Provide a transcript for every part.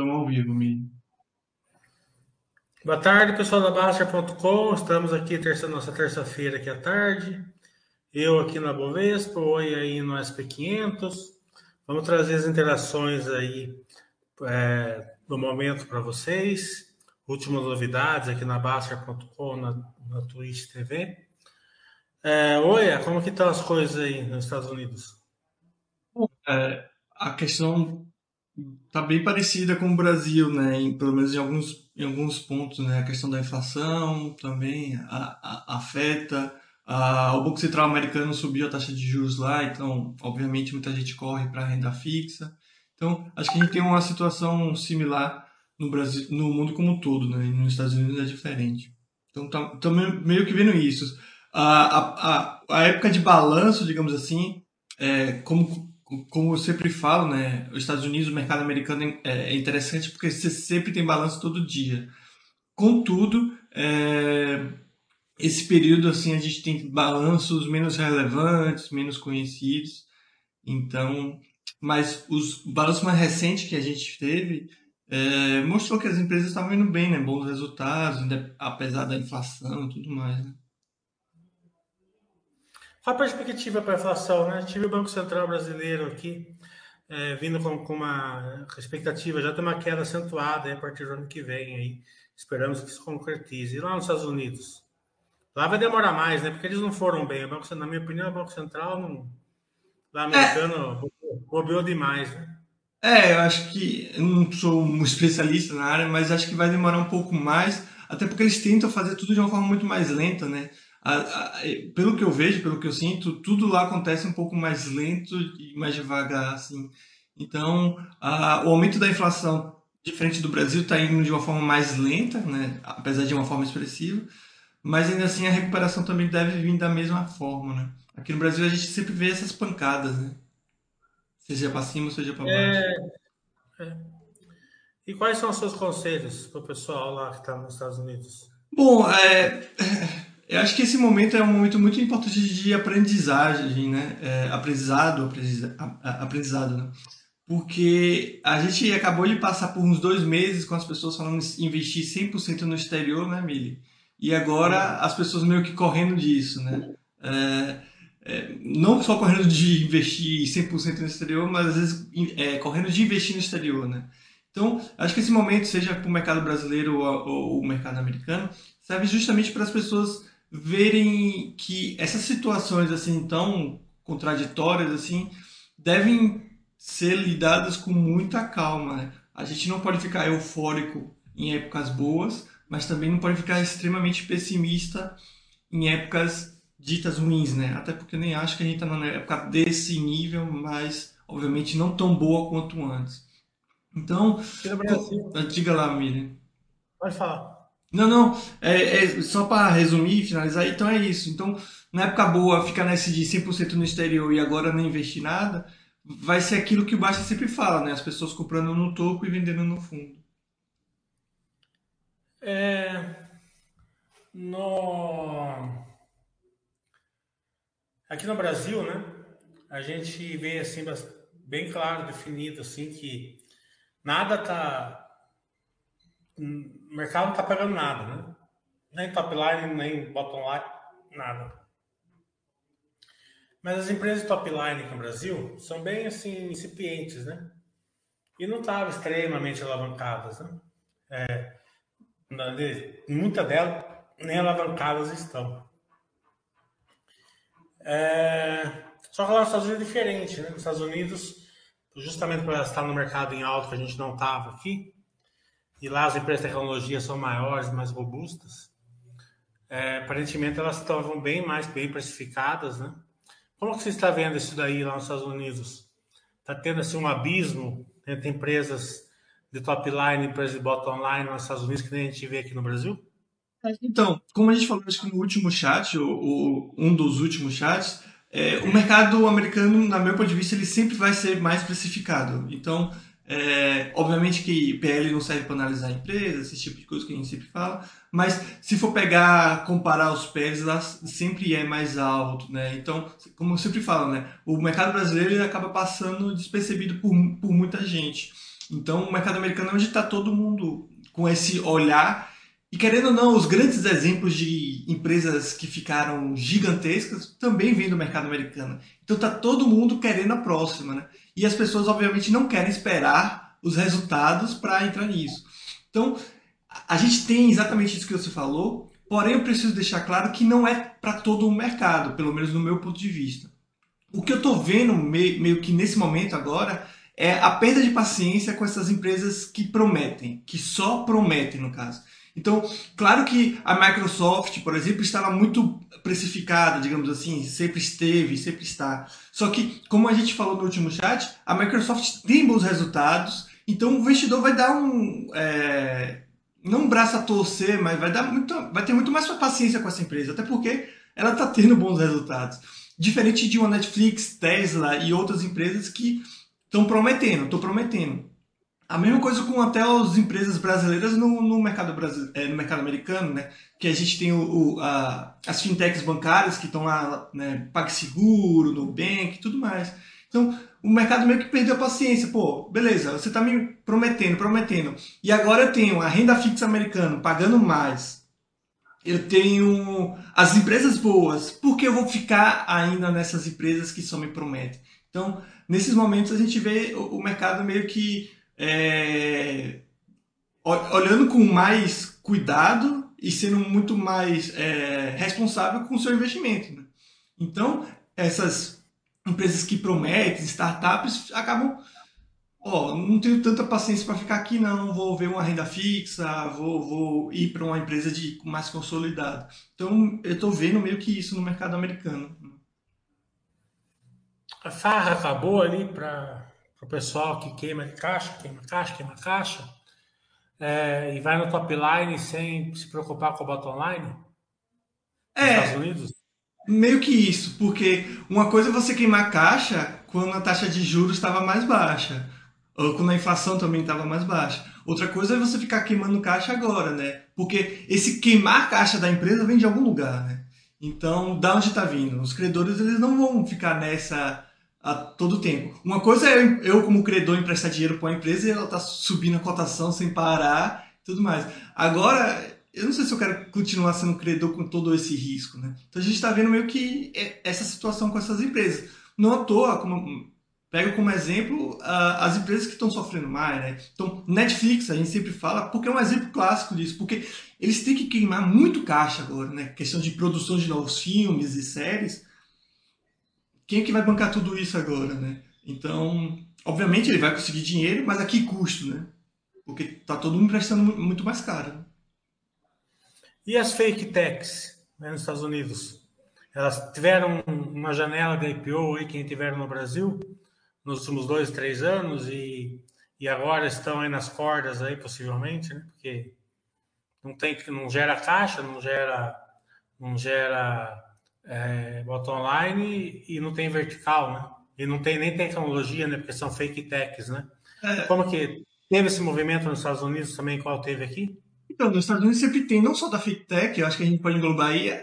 Estamos ao vivo, Mi. Boa tarde, pessoal da Baster.com. Estamos aqui terça, nossa terça-feira aqui à tarde. Eu aqui na Bovespa, oi aí no SP500. Vamos trazer as interações aí é, do momento para vocês. Últimas novidades aqui na Baster.com, na, na Twitch TV. É, oi, como que estão as coisas aí nos Estados Unidos? É, a questão está bem parecida com o Brasil, né? Em, pelo menos em alguns, em alguns pontos, né? A questão da inflação também a, a, afeta. A, o Banco Central americano subiu a taxa de juros lá, então, obviamente, muita gente corre para a renda fixa. Então, acho que a gente tem uma situação similar no Brasil, no mundo como um todo, né? E nos Estados Unidos é diferente. Então, estamos tá, meio que vendo isso. A, a, a, época de balanço, digamos assim, é, como como eu sempre falo, né, os Estados Unidos, o mercado americano é, é interessante porque você sempre tem balanço todo dia. Contudo, é, esse período assim a gente tem balanços menos relevantes, menos conhecidos. Então, mas os balanços mais recentes que a gente teve é, mostrou que as empresas estavam indo bem, né, bons resultados, apesar da inflação e tudo mais. Né? Qual a perspectiva para a inflação? Né? Tive o Banco Central brasileiro aqui é, vindo com, com, uma expectativa, já tem uma queda acentuada aí, a partir do ano que vem. Aí. Esperamos que isso concretize. E lá nos Estados Unidos? Lá vai demorar mais, né? Porque eles não foram bem. O Banco, na minha opinião, o Banco Central não, lá americano é. bobeou demais, né? É, eu acho que eu não sou um especialista na área, mas acho que vai demorar um pouco mais, até porque eles tentam fazer tudo de uma forma muito mais lenta, né? A, a, pelo que eu vejo, pelo que eu sinto, tudo lá acontece um pouco mais lento e mais devagar, assim. Então, a, o aumento da inflação, diferente do Brasil, está indo de uma forma mais lenta, né? apesar de uma forma expressiva, mas ainda assim a recuperação também deve vir da mesma forma. Né? Aqui no Brasil a gente sempre vê essas pancadas, né? seja para cima, seja para baixo. É, é. E quais são os seus conselhos para o pessoal lá que está nos Estados Unidos? Bom, é, eu acho que esse momento é um momento muito importante de aprendizagem, né? É, aprendizado, aprendizado, né? Porque a gente acabou de passar por uns dois meses com as pessoas falando investir 100% no exterior, né, Mili? E agora as pessoas meio que correndo disso, né? É, é, não só correndo de investir 100% no exterior, mas às vezes é, correndo de investir no exterior, né? Então, acho que esse momento, seja para o mercado brasileiro ou, ou o mercado americano, serve justamente para as pessoas verem que essas situações assim tão contraditórias assim devem ser lidadas com muita calma. A gente não pode ficar eufórico em épocas boas, mas também não pode ficar extremamente pessimista em épocas ditas ruins, né? Até porque eu nem acho que a gente está na época desse nível, mas obviamente não tão boa quanto antes. Então, diga lá, Miriam. Pode falar. Não, não, é, é só para resumir e finalizar, então é isso. Então, na época boa, ficar nesse de 100% no exterior e agora não investir nada, vai ser aquilo que o Baixa sempre fala, né? As pessoas comprando no topo e vendendo no fundo. É... No... Aqui no Brasil, né? A gente vê assim bem claro, definido assim que nada tá o mercado não está pagando nada, né? Nem top line, nem bottom line, nada. Mas as empresas top line aqui no Brasil são bem assim incipientes, né? E não estavam extremamente alavancadas, né? É, muita delas nem alavancadas estão. É, só que lá nos Estados Unidos é diferente, né? Nos Estados Unidos, justamente por estar no mercado em alto que a gente não estava aqui, e lá as empresas de tecnologia são maiores, mais robustas, é, aparentemente elas estavam bem mais bem precificadas, né? Como que você está vendo isso daí lá nos Estados Unidos? Está tendo assim um abismo entre empresas de top line, empresas de bottom line nos Estados Unidos que nem a gente vê aqui no Brasil? Então, como a gente falou acho que no último chat, ou um dos últimos chats, é, o mercado americano, na meu ponto de vista, ele sempre vai ser mais precificado. Então, é, obviamente que PL não serve para analisar a empresa, esse tipo de coisa que a gente sempre fala, mas se for pegar, comparar os PLs, lá sempre é mais alto, né? Então, como eu sempre falo, né? O mercado brasileiro acaba passando despercebido por, por muita gente. Então, o mercado americano é onde está todo mundo com esse olhar. E querendo ou não, os grandes exemplos de empresas que ficaram gigantescas também vêm do mercado americano. Então, está todo mundo querendo a próxima. Né? E as pessoas, obviamente, não querem esperar os resultados para entrar nisso. Então, a gente tem exatamente isso que você falou, porém eu preciso deixar claro que não é para todo o mercado, pelo menos no meu ponto de vista. O que eu estou vendo meio, meio que nesse momento agora é a perda de paciência com essas empresas que prometem, que só prometem no caso. Então, claro que a Microsoft, por exemplo, estava muito precificada, digamos assim, sempre esteve, sempre está. Só que, como a gente falou no último chat, a Microsoft tem bons resultados, então o investidor vai dar um. É, não um braço a torcer, mas vai, dar muito, vai ter muito mais paciência com essa empresa, até porque ela está tendo bons resultados. Diferente de uma Netflix, Tesla e outras empresas que estão prometendo, estão prometendo. A mesma coisa com até as empresas brasileiras no, no mercado, brasile... É, no mercado americano, né? Que a gente tem o, o a, as fintechs bancárias que estão lá, né? PagSeguro, Nubank e tudo mais. Então, o mercado meio que perdeu a paciência. Pô, beleza, você está me prometendo, prometendo. E agora eu tenho a renda fixa americana pagando mais. Eu tenho as empresas boas. Por que eu vou ficar ainda nessas empresas que só me prometem? Então, nesses momentos a gente vê o mercado meio que é, olhando com mais cuidado e sendo muito mais é, responsável com o seu investimento. Né? Então, essas empresas que prometem, startups, acabam. Ó, não tenho tanta paciência para ficar aqui, não. Vou ver uma renda fixa, vou, vou ir para uma empresa de mais consolidada. Então, eu estou vendo meio que isso no mercado americano. A farra acabou ali para para o pessoal que queima caixa, queima caixa, queima caixa, é, e vai no top line sem se preocupar com o bottom line? É, Estados Unidos? Meio que isso, porque uma coisa é você queimar caixa quando a taxa de juros estava mais baixa, ou quando a inflação também estava mais baixa. Outra coisa é você ficar queimando caixa agora, né? Porque esse queimar caixa da empresa vem de algum lugar, né? Então, da onde está vindo? Os credores eles não vão ficar nessa a todo tempo. Uma coisa é eu, como credor, emprestar dinheiro para uma empresa e ela tá subindo a cotação sem parar tudo mais. Agora, eu não sei se eu quero continuar sendo credor com todo esse risco, né? Então a gente está vendo meio que é essa situação com essas empresas. Não à toa, como, pego como exemplo as empresas que estão sofrendo mais, né? Então, Netflix, a gente sempre fala, porque é um exemplo clássico disso, porque eles têm que queimar muito caixa agora, né? Questão de produção de novos filmes e séries quem é que vai bancar tudo isso agora, né? Então, obviamente ele vai conseguir dinheiro, mas a que custo, né? Porque tá todo mundo prestando muito mais caro. E as fake techs né, nos Estados Unidos? Elas tiveram uma janela de IPO aí, quem tiveram no Brasil, nos últimos dois, três anos, e, e agora estão aí nas cordas aí, possivelmente, né? Porque não tem, não gera caixa, não gera, não gera é, bota online e não tem vertical, né? E não tem nem tecnologia, né? Porque são fake techs, né? É. Como que teve esse movimento nos Estados Unidos também, qual teve aqui? Então, nos Estados Unidos sempre tem, não só da fake tech, eu acho que a gente pode englobar aí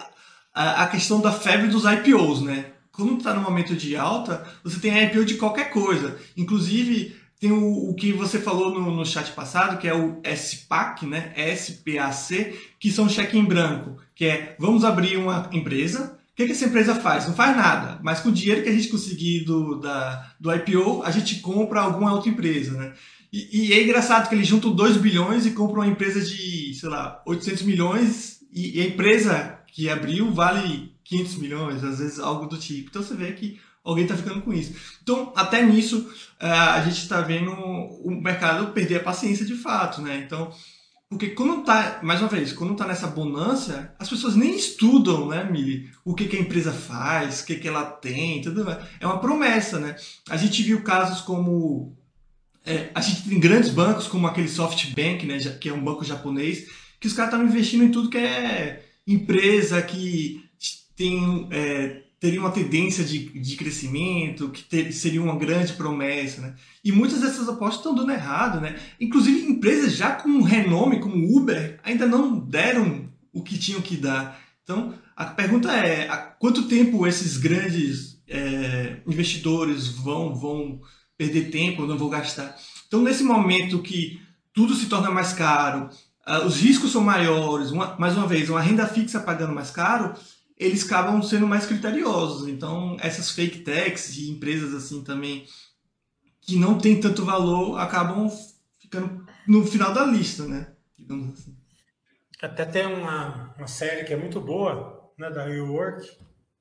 a, a questão da febre dos IPOs, né? Quando está no momento de alta, você tem IPO de qualquer coisa. Inclusive, tem o, o que você falou no, no chat passado, que é o SPAC, né? SPAC, que são cheque em branco, que é vamos abrir uma empresa, que, que essa empresa faz? Não faz nada, mas com o dinheiro que a gente conseguir do, da, do IPO, a gente compra alguma outra empresa, né? E, e, é engraçado que eles juntam 2 bilhões e compram uma empresa de, sei lá, 800 milhões e, e a empresa que abriu vale 500 milhões, às vezes algo do tipo. Então você vê que alguém está ficando com isso. Então, até nisso, eh, a gente está vendo o mercado perder a paciência de fato, né? Então, porque quando tá, mais uma vez, quando tá nessa bonança, as pessoas nem estudam, né, Mili? O que, que a empresa faz, o que, que ela tem, tudo mais. É uma promessa, né? A gente viu casos como. É, a gente tem grandes bancos, como aquele SoftBank, né, que é um banco japonês, que os caras estavam investindo em tudo que é empresa que tem. É, teria uma tendência de, de crescimento, que ter, seria uma grande promessa, né? E muitas dessas apostas estão dando errado, né? Inclusive empresas já com renome como Uber ainda não deram o que tinham que dar. Então a pergunta é: há quanto tempo esses grandes é, investidores vão vão perder tempo, não vou gastar. Então, nesse momento que tudo se torna mais caro, uh, os riscos são maiores, uma, mais uma vez, uma renda fixa pagando mais caro, eles acabam sendo mais criteriosos. Então, essas fake techs e empresas assim também que não tem tanto valor acabam ficando no final da lista, né? Digamos assim. Até tem uma, uma série que é muito boa, né, da Rework,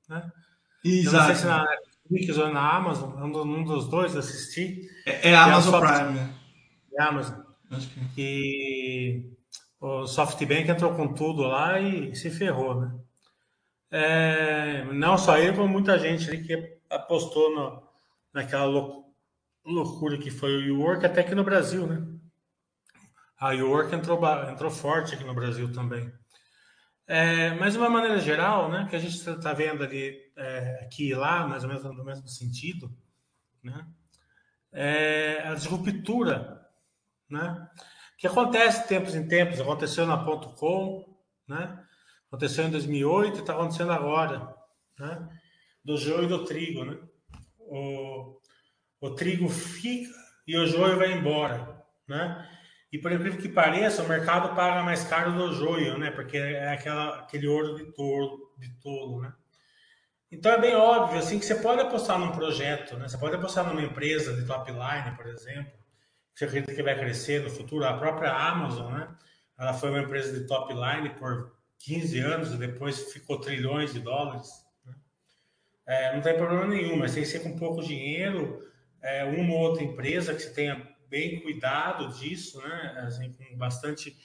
né? Exato. Eu não sei se na Netflix ou na Amazon, um dos dois assisti. É, é a Amazon é Prime, né? É a Amazon. Acho que... E o SoftBank entrou com tudo lá e se ferrou, né? É, não só ele, como muita gente ali que apostou no, naquela loucura que foi o Work até aqui no Brasil, né? A York entrou, entrou forte aqui no Brasil também. É, mas de uma maneira geral, né, que a gente está vendo ali é, aqui e lá, mais ou menos no mesmo sentido, né, é a disruptura, né, que acontece tempos em tempos, aconteceu na ponto .com, né, aconteceu em 2008 e está acontecendo agora, né, do joio e do trigo, né, o, o trigo fica e o joio vai embora, né, e por incrível que pareça, o mercado paga mais caro do joio, né? Porque é aquela, aquele ouro de tolo, de tolo, né? Então é bem óbvio assim que você pode apostar num projeto, né? Você pode apostar numa empresa de top line, por exemplo, que você acredita que vai crescer no futuro. A própria Amazon, né? Ela foi uma empresa de top line por 15 anos depois ficou trilhões de dólares. Né? É, não tem problema nenhum, mas tem que ser com pouco dinheiro, é, uma ou outra empresa que você tenha bem cuidado disso, né? Assim, com bastante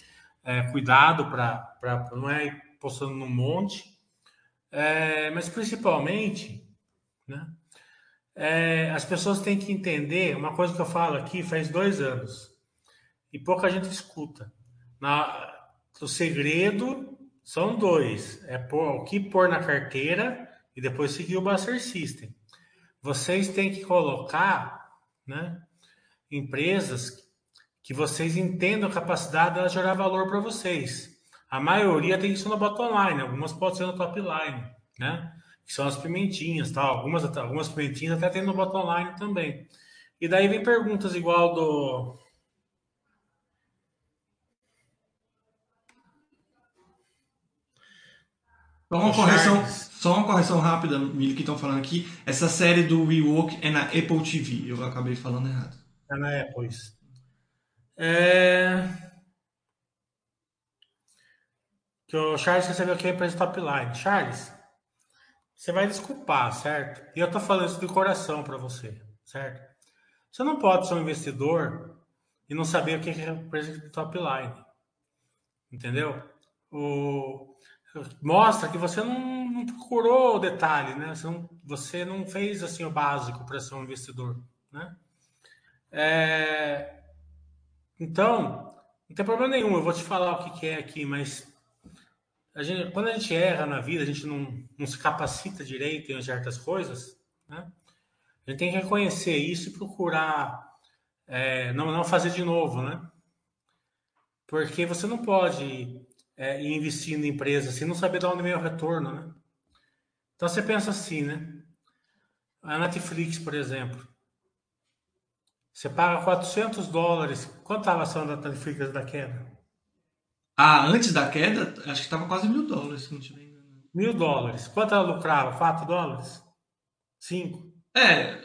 é, cuidado para não é postando no monte, é, mas principalmente, né? É, as pessoas têm que entender uma coisa que eu falo aqui faz dois anos e pouca gente escuta. Na, o segredo são dois: é pôr, o que pôr na carteira e depois seguir o Buster System. Vocês têm que colocar, né? empresas que vocês entendam a capacidade de gerar valor para vocês. A maioria tem isso no bottom line, algumas podem ser no top line, né? Que são as pimentinhas, tá? Algumas, algumas pimentinhas até tem no bottom line também. E daí vem perguntas igual do. Só uma correção, só uma correção rápida, Mili, que estão falando aqui. Essa série do WeWork é na Apple TV. Eu acabei falando errado. É na Apple isso. É... Que o Charles recebeu aqui a empresa top line. Charles, você vai desculpar, certo? E eu tô falando isso de coração para você, certo? Você não pode ser um investidor e não saber o que é a empresa de top line. Entendeu? O... Mostra que você não, não procurou o detalhe, né? Você não, você não fez assim o básico para ser um investidor, né? É... Então, não tem problema nenhum, eu vou te falar o que, que é aqui, mas a gente, quando a gente erra na vida, a gente não, não se capacita direito em certas coisas, né? A gente tem que reconhecer isso e procurar é, não, não fazer de novo, né? Porque você não pode é, ir investindo em empresa sem não saber de onde vem o retorno, né? Então você pensa assim, né? A Netflix, por exemplo, você paga 400 dólares. Quanto estava a ação da Netflix da queda? Ah, antes da queda, acho que estava quase mil dólares, se não tiver engano. Mil dólares. Quanto ela lucrava? 4 dólares? 5? É,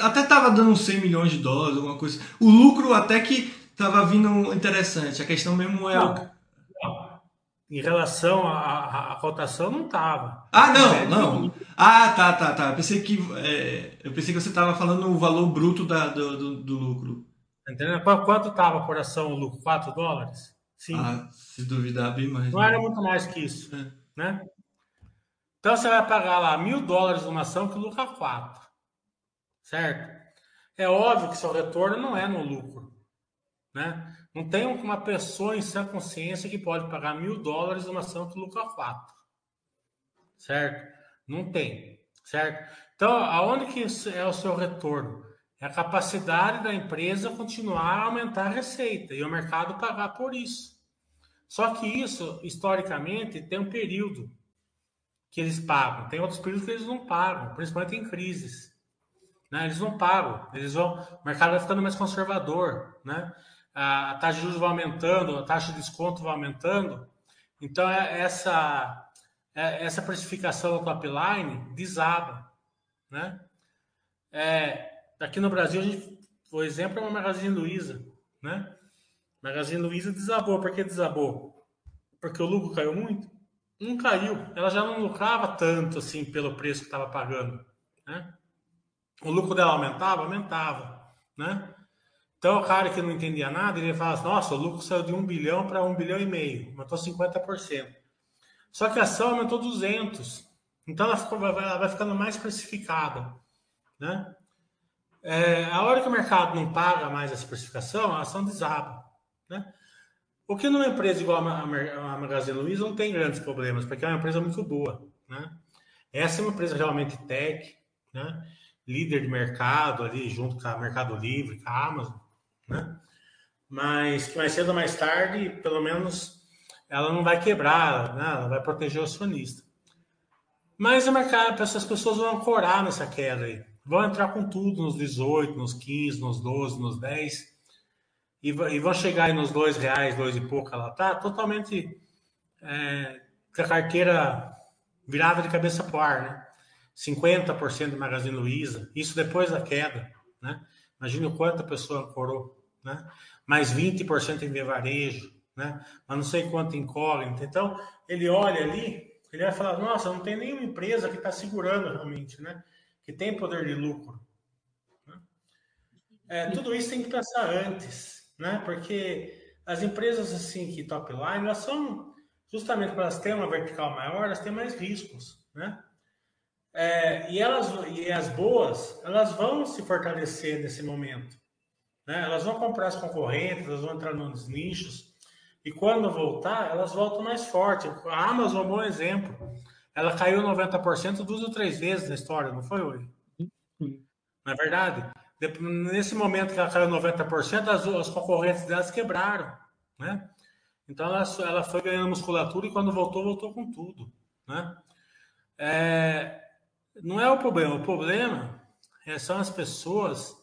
até estava dando 100 milhões de dólares, alguma coisa. O lucro até que estava vindo interessante. A questão mesmo é... Não. Em relação à, à, cotação, não estava. Ah, não, não. Ah, tá, tá, tá. Eu pensei que, é, eu pensei que você estava falando o valor bruto da, do, do, do lucro. Entendeu? Quanto estava por ação o lucro? 4 dólares? Sim. Ah, se duvidar, bem mais. Não né? era muito mais que isso. É. Né? Então você vai pagar lá mil dólares numa ação que lucra 4. Certo? É óbvio que seu retorno não é no lucro. Né? Não tem uma pessoa em sã consciência que pode pagar mil dólares numa que lucra 4. Certo? Não tem, certo? Então, aonde que é o seu retorno? É a capacidade da empresa continuar a aumentar a receita e o mercado pagar por isso. Só que isso, historicamente, tem um período que eles pagam. Tem outros períodos que eles não pagam, principalmente em crises. Né? Eles não pagam, eles vão, o mercado vai ficando mais conservador, né? A, taxa de juros vai aumentando, a taxa de desconto vai aumentando. Então, é, essa, é, essa precificação do top line desaba, né? É, aqui no Brasil, a gente, o exemplo é uma Magazine Luiza, né? Magazine Luiza desabou. Por que desabou? Porque o lucro caiu muito? Não caiu. Ela já não lucrava tanto assim pelo preço que estava pagando, né? O lucro dela aumentava? Aumentava, né? Então, o cara que não entendia nada, ele fala assim, nossa, o lucro saiu de 1 bilhão para 1 bilhão e meio, aumentou 50%. Só que a ação aumentou 200. Então, ela, ficou, ela vai ficando mais precificada, né? É, a hora que o mercado não paga mais essa precificação, a ação desaba, né? O que numa empresa igual a Magazine Luiza não tem grandes problemas, porque é uma empresa muito boa, né? Essa é uma empresa realmente tech, né? líder de mercado ali, junto com a Mercado Livre, com a Amazon, né? Mas mais cedo ou mais tarde, pelo menos, ela não vai quebrar, né? Ela vai proteger o acionista. Mas o mercado, essas pessoas vão ancorar nessa queda aí. Vão entrar com tudo nos 18, nos 15, nos 12, nos 10. E, vão chegar aí nos 2 reais, dois e pouco ela tá, totalmente é, com a carteira virada de cabeça para o ar, né? 50% do Magazine Luiza, isso depois da queda, né? Imagina o quanto a pessoa ancorou, né? Mais 20% em varejo, né? Mas não sei quanto incógnito. Então, ele olha ali, ele vai falar, nossa, não tem nenhuma empresa que está segurando realmente, né? Que tem poder de lucro. Né? É, tudo isso tem que pensar antes, né? Porque as empresas assim que top line, elas são justamente para elas terem uma vertical maior, elas têm mais riscos, né? É, e, elas, e as boas, elas vão se fortalecer nesse momento. Né? Elas vão comprar as concorrentes, elas vão entrar nos nichos. E quando voltar, elas voltam mais forte. A Amazon é um bom exemplo. Ela caiu 90% duas ou três vezes na história, não foi hoje? Não é verdade? Nesse momento que ela caiu 90%, as, as concorrentes delas quebraram. Né? Então ela, ela foi ganhando musculatura e quando voltou, voltou com tudo. Né? É, não é o problema. O problema é, são as pessoas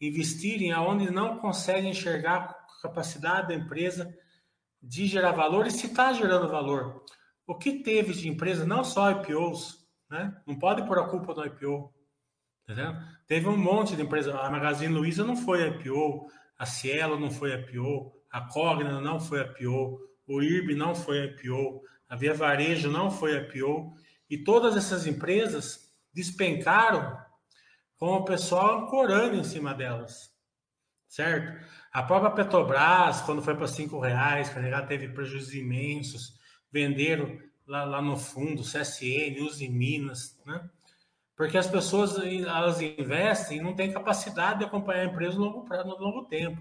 investirem aonde não conseguem enxergar a capacidade da empresa de gerar valor e se está gerando valor. O que teve de empresa, não só IPOs, né? não pode pôr a culpa no IPO. Entendeu? Teve um monte de empresa. A Magazine Luiza não foi IPO, a Cielo não foi IPO, a Cogna não foi IPO, o IRB não foi IPO, a Via Varejo não foi IPO. E todas essas empresas despencaram com o pessoal ancorando em cima delas, certo? A própria Petrobras, quando foi para cinco reais, ela teve prejuízos imensos, venderam lá, lá no fundo, CSN, Uzi Minas, né? Porque as pessoas elas investem e não têm capacidade de acompanhar a empresa no longo, no longo tempo.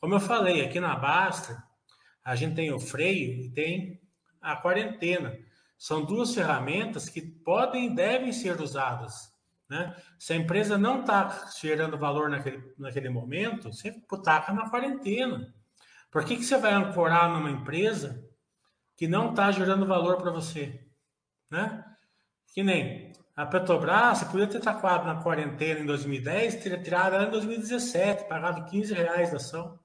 Como eu falei, aqui na Basta, a gente tem o freio e tem a quarentena. São duas ferramentas que podem e devem ser usadas. Né? Se a empresa não está gerando valor naquele, naquele momento, você taca na quarentena. Por que, que você vai ancorar numa empresa que não está gerando valor para você? Né? Que nem a Petrobras, você podia ter tacado na quarentena em 2010, teria tirado ela em 2017, pagado 15 reais da ação.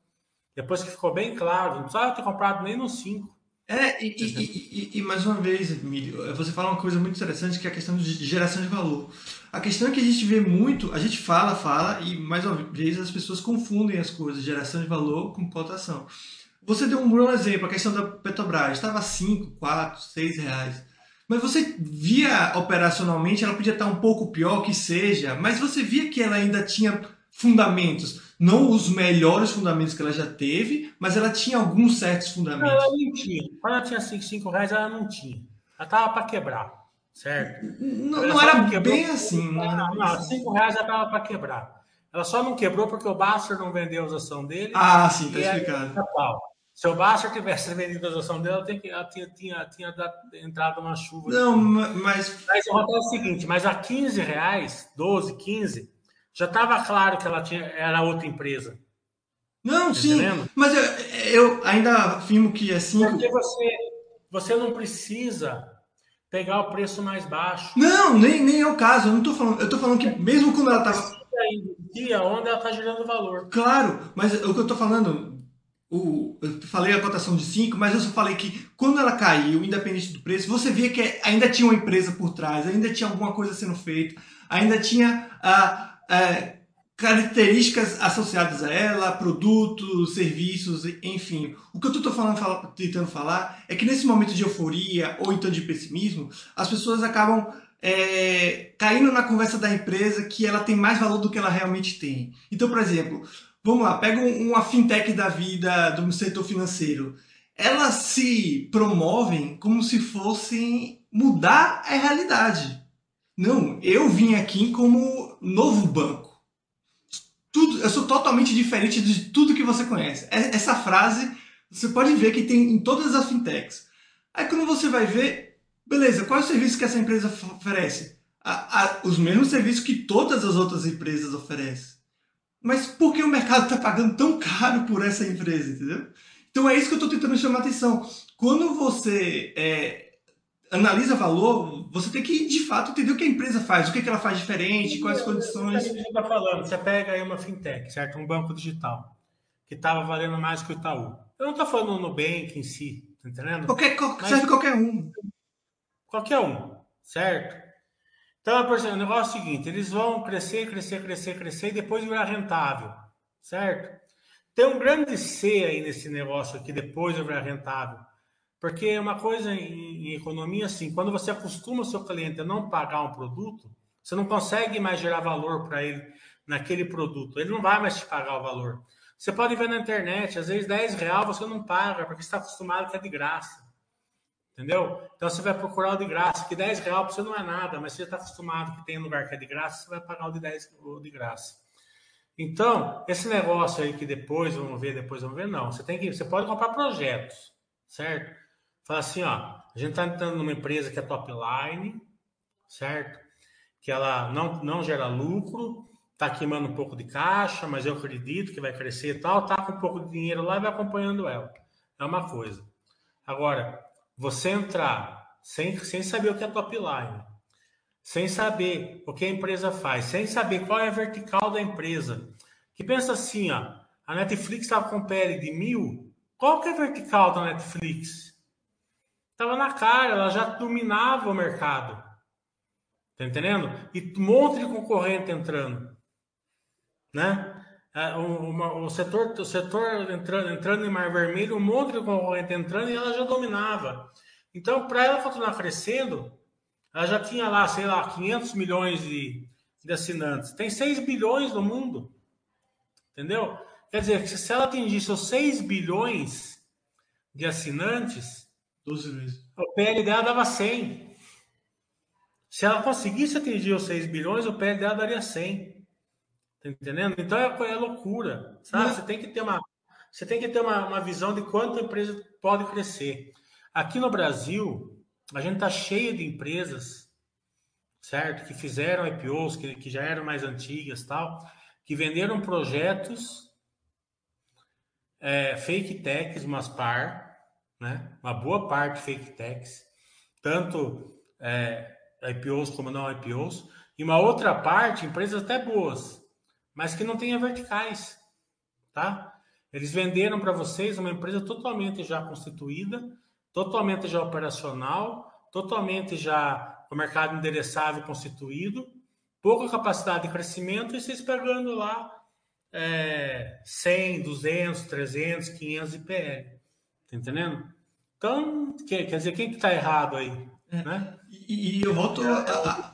Depois que ficou bem claro, não precisava ter comprado nem no 5. É, e, e, e, e, mais uma vez, Emílio, você fala uma coisa muito interessante que é a questão de geração de valor. A questão é que a gente vê muito, a gente fala, fala, e mais uma vez as pessoas confundem as coisas, geração de valor com cotação. Você deu um bom exemplo, a questão da Petrobras, estava 5, 4, 6 reais. Mas você via operacionalmente, ela podia estar um pouco pior que seja, mas você via que ela ainda tinha fundamentos não os melhores fundamentos que ela já teve, mas ela tinha alguns certos fundamentos. Ela não tinha. Quando ela tinha 5 reais, ela não tinha. Ela tava para quebrar, certo? Não, não era bem assim. Não, não, não 5 reais ela tava para quebrar. Ela só não quebrou porque o Baster não vendeu a ação dele. Ah, sim, tá explicado. Se o Baster tivesse vendido a ação dele, ela, tinha, ela tinha, tinha, tinha dado, entrado uma chuva. Não, mas. Mas o é o seguinte: mas a 15 reais, 12, 15, já estava claro que ela tinha, era outra empresa. Não, tá sim. Entendendo? Mas eu, eu, ainda afirmo que cinco. Porque você, você não precisa pegar o preço mais baixo. Não, nem, nem é o caso. Eu não tô falando. Eu tô falando que mesmo quando ela estava. investir onde ela está gerando valor. Claro, mas o que eu estou falando, o, eu falei a cotação de 5, mas eu só falei que quando ela caiu, independente do preço, você via que ainda tinha uma empresa por trás, ainda tinha alguma coisa sendo feita, ainda tinha ah, características associadas a ela, produtos, serviços, enfim. O que eu estou falando, tentando falar é que nesse momento de euforia ou então de pessimismo, as pessoas acabam é, caindo na conversa da empresa que ela tem mais valor do que ela realmente tem. Então, por exemplo, Vamos lá, pega uma fintech da vida do setor financeiro. Elas se promovem como se fossem mudar a realidade. Não, eu vim aqui como novo banco. Tudo, eu sou totalmente diferente de tudo que você conhece. É, essa frase você pode ver que tem em todas as fintechs. Aí quando você vai ver, beleza, qual é o serviço que essa empresa oferece? A, a, os mesmos serviços que todas as outras empresas oferecem. Mas por que o mercado está pagando tão caro por essa empresa, entendeu? Então é isso que eu estou tentando chamar a atenção. Quando você é, analisa valor, você tem que de fato entender o que a empresa faz, o que, que ela faz diferente, quais as condições. É, você está falando, você pega aí uma fintech, certo? Um banco digital, que estava valendo mais que o Itaú. Eu não estou falando no Nubank em si, tá entendendo? Qualquer, Mas, serve qualquer um. Qualquer um, certo? Então, o negócio é o seguinte: eles vão crescer, crescer, crescer, crescer e depois virar rentável, certo? Tem um grande C aí nesse negócio aqui, depois virar rentável. Porque uma coisa em, em economia, assim, quando você acostuma o seu cliente a não pagar um produto, você não consegue mais gerar valor para ele naquele produto. Ele não vai mais te pagar o valor. Você pode ver na internet, às vezes 10 real você não paga, porque está acostumado que é de graça. Entendeu? Então você vai procurar o de graça, que 10 reais para você não é nada, mas você está acostumado que tem um lugar que é de graça, você vai pagar o de 10 o de graça. Então, esse negócio aí que depois vamos ver, depois vamos ver, não. Você tem que, você pode comprar projetos, certo? Fala assim, ó, a gente está entrando numa empresa que é top line, certo? Que ela não, não gera lucro, está queimando um pouco de caixa, mas eu acredito que vai crescer e tal, tá com um pouco de dinheiro lá e vai acompanhando ela. É uma coisa. Agora, você entrar sem, sem saber o que é top line, sem saber o que a empresa faz, sem saber qual é a vertical da empresa, que pensa assim, ó, a Netflix estava com PL de mil, qual que é a vertical da Netflix? Estava na cara, ela já dominava o mercado. Tá entendendo? E um monte de concorrente entrando. Né? É, o, o, setor, o setor entrando, entrando em Mar Vermelho, um monte de concorrente entrando e ela já dominava. Então, para ela continuar crescendo, ela já tinha lá, sei lá, 500 milhões de, de assinantes. Tem 6 bilhões no mundo. Entendeu? Quer dizer, se ela atingisse os 6 bilhões de assinantes, 12 vezes. o PL dela dava 100. Se ela conseguisse atingir os 6 bilhões, o PL dela daria 100. Tá entendendo? Então é, é loucura, sabe? Você tem que ter uma, você tem que ter uma, uma visão de quanto a empresa pode crescer. Aqui no Brasil, a gente tá cheio de empresas, certo? Que fizeram IPOs, que, que já eram mais antigas, tal, que venderam projetos é, fake techs, umas par, né? Uma boa parte fake techs, tanto é, IPOs como não IPOs, e uma outra parte, empresas até boas, mas que não tenha verticais, tá? Eles venderam para vocês uma empresa totalmente já constituída, totalmente já operacional, totalmente já o mercado endereçável constituído, pouca capacidade de crescimento e vocês pegando lá é, 100, 200, 300, 500 IPL. Tá entendendo? Então, quer, quer dizer, quem que está errado aí? É, né? E, e, eu volto a, a,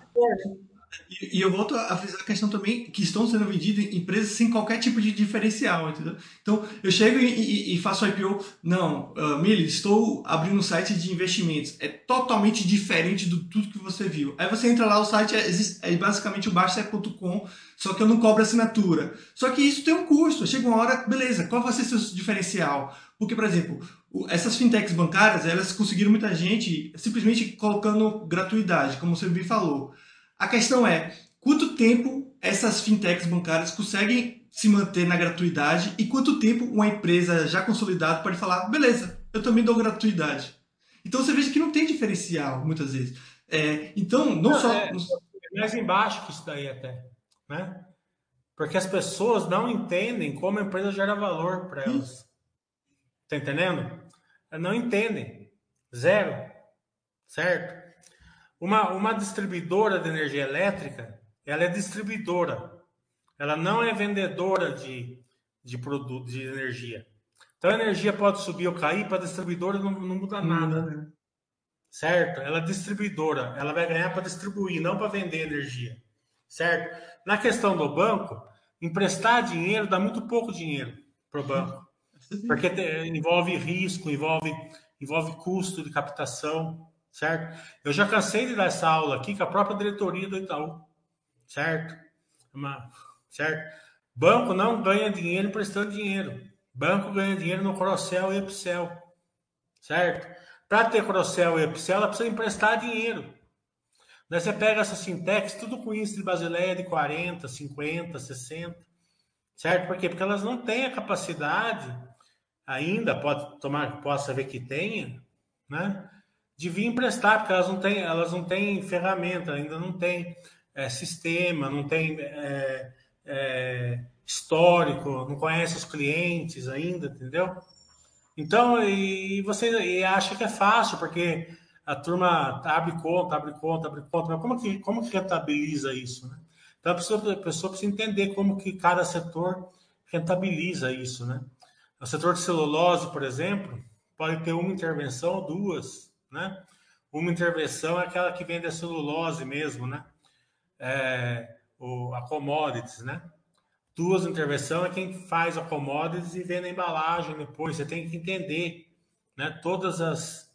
e, e, eu volto a frisar a questão também que estão sendo vendidas empresas sem qualquer tipo de diferencial, entendeu? Então, eu chego e, e, e faço IPO, não, uh, Mili, estou abrindo um site de investimentos. É totalmente diferente do tudo que você viu. Aí você entra lá, o site é, é basicamente o basta.com, só que eu não cobro assinatura. Só que isso tem um custo. Chega uma hora, beleza, qual vai ser seu diferencial? Porque, por exemplo, essas fintechs bancárias, elas conseguiram muita gente simplesmente colocando gratuidade, como você me falou. A questão é quanto tempo essas fintechs bancárias conseguem se manter na gratuidade e quanto tempo uma empresa já consolidada pode falar, beleza, eu também dou gratuidade. Então você veja que não tem diferencial muitas vezes. É, então, não, não só. É, mais embaixo que isso daí até. Né? Porque as pessoas não entendem como a empresa gera valor para elas. Tá entendendo? Não entendem. Zero. Certo? Uma, uma distribuidora de energia elétrica, ela é distribuidora. Ela não é vendedora de, de produto de energia. Então a energia pode subir ou cair, para a distribuidora não, não muda nada. Né? Certo? Ela é distribuidora. Ela vai ganhar para distribuir, não para vender energia. Certo? Na questão do banco, emprestar dinheiro dá muito pouco dinheiro para o banco. Porque envolve risco, envolve, envolve custo de captação certo? Eu já cansei de dar essa aula aqui com a própria diretoria do Itaú, certo? Uma, certo? Banco não ganha dinheiro emprestando dinheiro. Banco ganha dinheiro no Crossel e Epicel, certo? Para ter Crossel e Epicel, ela precisa emprestar dinheiro. Daí você pega essa Sintex, tudo com índice de Basileia de 40, 50, 60, certo? Por quê? Porque elas não têm a capacidade ainda, pode tomar, possa ver que tenha, né? de vir emprestar, porque elas não têm, elas não têm ferramenta, ainda não tem é, sistema, não tem é, é, histórico, não conhece os clientes ainda, entendeu? Então, e você e acha que é fácil, porque a turma abre conta, abre conta, abre conta, mas como que, como que rentabiliza isso, né? Então, a pessoa, a pessoa precisa entender como que cada setor rentabiliza isso, né? O setor de celulose, por exemplo, pode ter uma intervenção, duas, né? Uma intervenção é aquela que vende a celulose mesmo, né? É, o, a commodities, né? Duas intervenções é quem faz a commodities e vende a embalagem depois. Você tem que entender, né? Todas as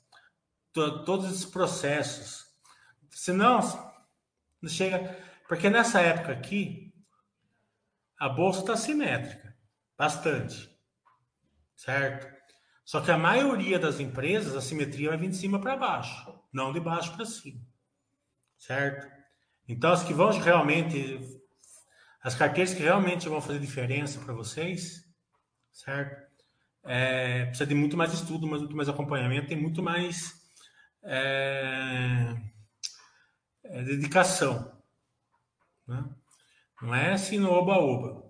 to, todos esses processos. Senão, chega. Porque nessa época aqui, a bolsa está simétrica, bastante, certo? Só que a maioria das empresas, a simetria vai vir de cima para baixo, não de baixo para cima. Certo? Então, as que vão realmente. As carteiras que realmente vão fazer diferença para vocês, certo? É, precisa de muito mais estudo, muito mais acompanhamento, tem muito mais é, é, dedicação. Né? Não é assim no oba-oba.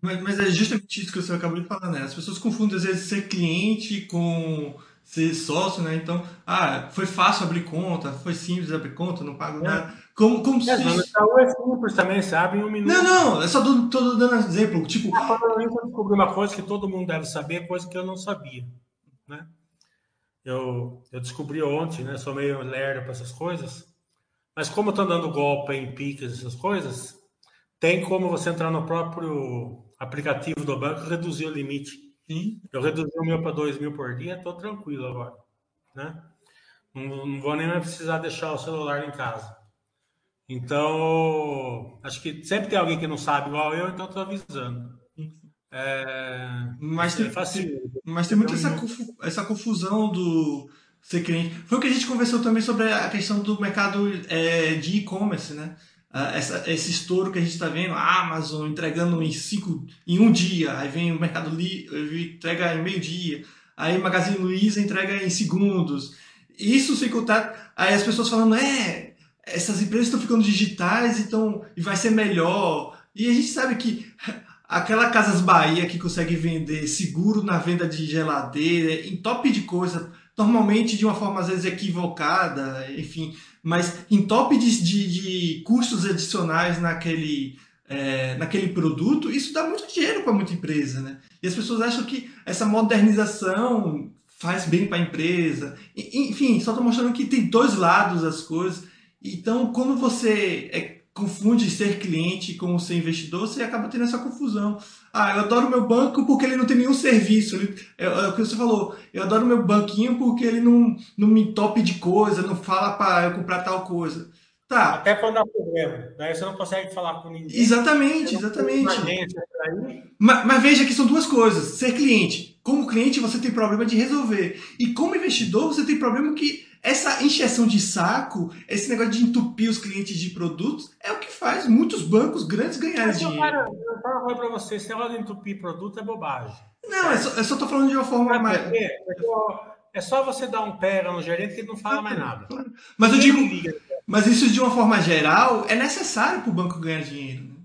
Mas, mas é justamente isso que você acabou de falar, né? As pessoas confundem às vezes ser cliente com ser sócio, né? Então, ah, foi fácil abrir conta, foi simples abrir conta, não pago é. nada. Como, como é, se... Não, é simples também, sabe? Em um minuto. Não, não, é só tô dando exemplo. Tipo... Ah, eu descobri uma coisa que todo mundo deve saber, coisa que eu não sabia, né? Eu, eu descobri ontem, né? Sou meio lerdo para essas coisas. Mas como eu tô dando golpe em piques, essas coisas, tem como você entrar no próprio aplicativo do banco reduziu o limite. Sim. Eu reduzi o meu para 2 mil por dia, estou tranquilo agora. Né? Não, não, vou nem mais precisar deixar o celular em casa. Então, acho que sempre tem alguém que não sabe igual eu, então estou avisando. É, mas, tem, tem, mas tem muito essa, essa confusão do ser cliente. Foi o que a gente conversou também sobre a questão do mercado é, de e-commerce, né? Ah, essa, esse estouro que a gente está vendo, a Amazon entregando em, cinco, em um dia, aí vem o Mercado Livre entrega em meio dia, aí Magazine Luiza entrega em segundos. Isso sem contar, aí as pessoas falando, é, essas empresas estão ficando digitais então, e vai ser melhor. E a gente sabe que aquela Casas Bahia que consegue vender seguro na venda de geladeira, em top de coisa, normalmente de uma forma às vezes equivocada, enfim, mas em top de, de, de custos adicionais naquele, é, naquele produto, isso dá muito dinheiro para muita empresa, né? E as pessoas acham que essa modernização faz bem para a empresa. Enfim, só estou mostrando que tem dois lados as coisas. Então, quando você é confunde ser cliente com ser investidor, você acaba tendo essa confusão. Ah, eu adoro meu banco porque ele não tem nenhum serviço. Ele, é, é, o que você falou. Eu adoro meu banquinho porque ele não, não me tope de coisa, não fala para eu comprar tal coisa. Tá. Até quando dá problema. Daí você não consegue falar com ninguém. Exatamente, exatamente. Mas, mas, veja que são duas coisas. Ser cliente. Como cliente, você tem problema de resolver. E como investidor, você tem problema que essa encheção de saco, esse negócio de entupir os clientes de produtos, é o que faz muitos bancos grandes ganharem dinheiro. Cara, eu falo para você, esse negócio de entupir produto é bobagem. Não, é só, eu só tô falando de uma forma mais. É só você dar um pega no gerente que ele não fala mais nada. Mas eu digo, mas isso de uma forma geral é necessário para o banco ganhar dinheiro. Né?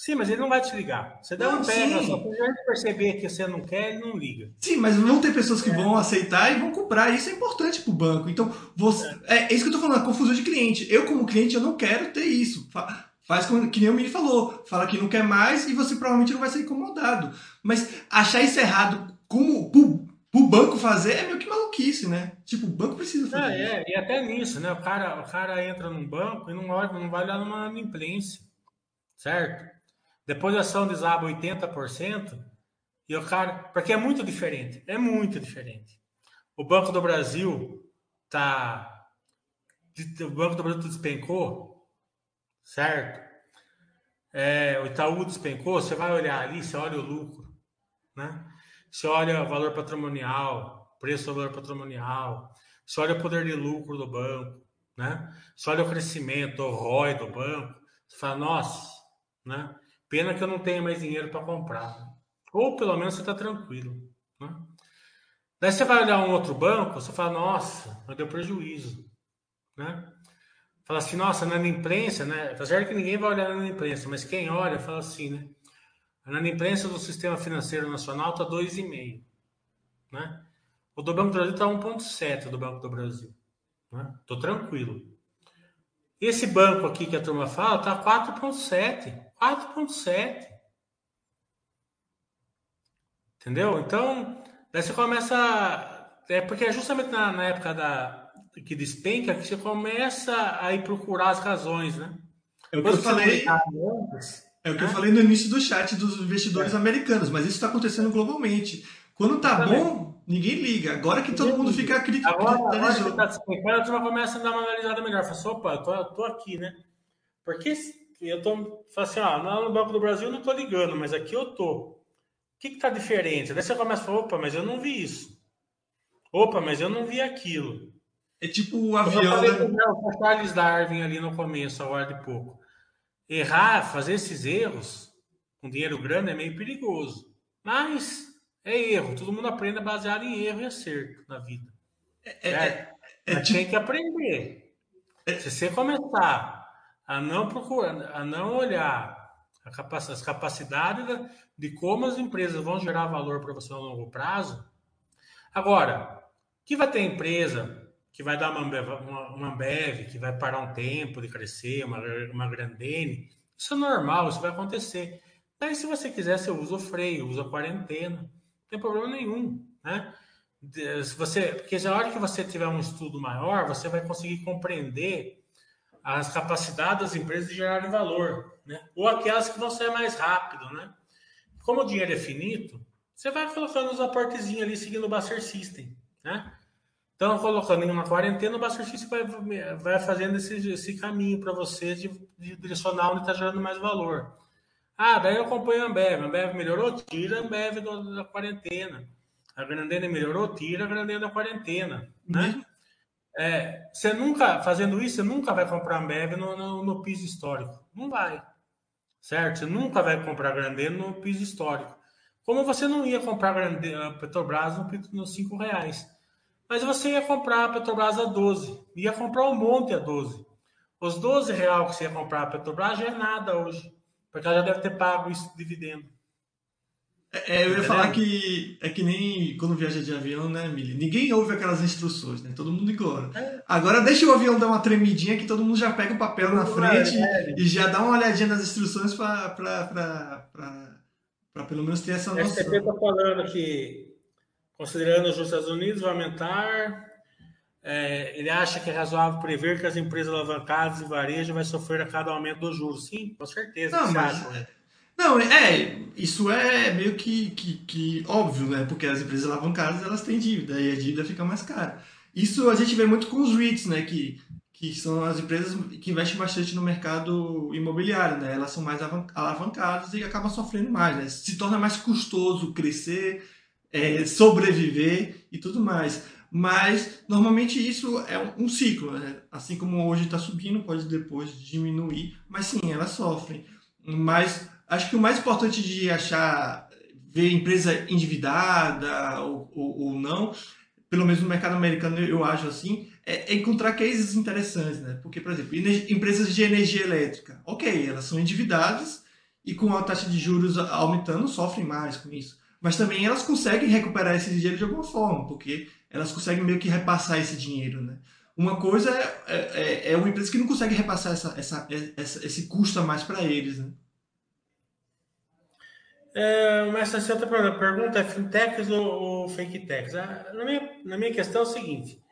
Sim, mas ele não vai te ligar. Você dá Não, um só pra ele perceber que você não quer, ele não liga. Sim, mas vão ter pessoas que vão aceitar e vão comprar. Isso é importante pro banco. Então, você, é, é isso que eu tô falando, a confusão de cliente. Eu, como cliente, eu não quero ter isso. Fa- Faz como, que nem o Mini falou. Fala que não quer mais e você provavelmente não vai ser incomodado. Mas achar isso errado como pro, pro banco fazer é meio que maluquice, né? Tipo, o banco precisa fazer isso. é, e até nisso, né? O cara, o cara entra num banco e não, olha, não vai olhar numa inadimplência, certo? Depois a ação desaba 80%, e o cara. Porque é muito diferente. É muito diferente. O Banco do Brasil tá. O Banco do Brasil despencou, certo? É, o Itaú despencou, você vai olhar ali, você olha o lucro, né? Você olha o valor patrimonial, preço do valor patrimonial, você olha o poder de lucro do banco, né? Você olha o crescimento, o ROI do banco, você fala, nossa, né? Pena que eu não tenho mais dinheiro para comprar. Ou pelo menos você está tranquilo, né? Daí você vai olhar um outro banco, você fala, nossa, mas deu prejuízo, né? Fala assim, nossa, na imprensa, né? Tá certo que ninguém vai olhar na imprensa, mas quem olha fala assim, né? Na imprensa do Sistema Financeiro Nacional está 2,5, né? O do Banco do Brasil está 1,7 do Banco do Brasil, né? Tranquilo. Esse banco aqui que a turma fala tá 4,7, 4,7. Entendeu? Então, daí você começa. É porque é justamente na, na época da, que despenca que você começa a ir procurar as razões, né? É o que eu Quando falei. É o que eu né? falei no início do chat dos investidores É. americanos, mas isso está acontecendo globalmente. Quando tá Exatamente. bom, ninguém liga. Agora que todo mundo liga. fica cri- Agora, agora que está despencando, a turma começa a dar uma analisada melhor. Fala assim, opa, eu tô, tô aqui, né? Porque eu tô. Assim, ó, lá no Banco do Brasil eu não tô ligando, mas aqui eu tô. O que que tá diferente? Daí você começa a falar, opa, mas eu não vi isso. Opa, mas eu não vi aquilo. É tipo o Eu avião, falei né? com o Charles Darwin ali no começo, agora de pouco. Errar, fazer esses erros com dinheiro grande é meio perigoso. Mas é erro. Todo mundo aprende baseado em erro e acerto na vida. É, certo? é Mas tipo- tem que aprender. Se você começar a não procurar, a não olhar capac- as capacidades da- de como as empresas vão gerar valor para você a longo prazo. Agora, que vai ter empresa que vai dar uma uma, uma Ambev, que vai parar um tempo de crescer, uma, uma Grandene, isso é normal, isso vai acontecer. Daí, se você quiser, você usa o freio, usa a quarentena, não tem problema nenhum, né? Se você, porque na hora que você tiver um estudo maior, você vai conseguir compreender as capacidades das empresas de gerarem valor, né? Ou aquelas que vão ser mais rápido, né? Como o dinheiro é finito, você vai colocando os aportezinhos ali seguindo o Buster System, né? Então, colocando em uma quarentena, o Buster System vai, vai fazendo esse, esse caminho para você de, de direcionar onde está gerando mais valor. Ah, daí eu acompanho a Ambev. A Ambev melhorou? Tira a Ambev do- da quarentena. A Grandena melhorou? Tira a Grandena da quarentena. Né? É, você nunca, fazendo isso, você nunca vai comprar Ambev no, no, no piso histórico. Não vai. Certo? Você nunca vai comprar Grandena no piso histórico. Como você não ia comprar Grandena, Petrobras no, pi- nos 5 reais. Mas você ia comprar a Petrobras a 12. Ia comprar um monte a 12. Os 12 reais que você ia comprar a Petrobras já é nada hoje. Porque ela já deve ter pago isso de dividendo. É, eu ia falar que é que nem quando viaja de avião, né, Mili? Ninguém ouve aquelas instruções, né? Todo mundo ignora. Agora deixa o avião dar uma tremidinha que todo mundo já pega o papel na frente e já dá uma olhadinha nas instruções para pelo menos ter essa O noção. STP está falando que, considerando os Estados Unidos, vai aumentar. é, ele acha que é razoável prever que as empresas alavancadas e varejo vai sofrer a cada aumento dos juros. Sim, com certeza. Não, O mas- acha? Não, é, isso é meio que, que, que óbvio, né? Porque as empresas alavancadas elas têm dívida e a dívida fica mais cara. Isso a gente vê muito com os REITs, né? Que, que são as empresas que investem bastante no mercado imobiliário, né? Elas são mais avan- alavancadas e acabam sofrendo mais, né? Se torna mais custoso crescer, é, sobreviver e tudo mais. Mas normalmente isso é um ciclo, né? Assim como hoje está subindo, pode depois diminuir, mas sim, elas sofrem. Mas acho que o mais importante de achar, ver empresa endividada ou, ou, ou não, pelo menos no mercado americano eu acho assim, é, é encontrar cases interessantes, né? Porque, por exemplo, empresas de energia elétrica, ok, elas são endividadas e com a taxa de juros aumentando, sofrem mais com isso. Mas também elas conseguem recuperar esse dinheiro de alguma forma, porque elas conseguem meio que repassar esse dinheiro, né? Uma coisa é, é, é uma empresa que não consegue repassar essa, essa, essa esse custo a mais para eles, né? É, mas essa outra pergunta é fintechs ou, ou fake techs? Ah, na, minha, na minha questão é o seguinte: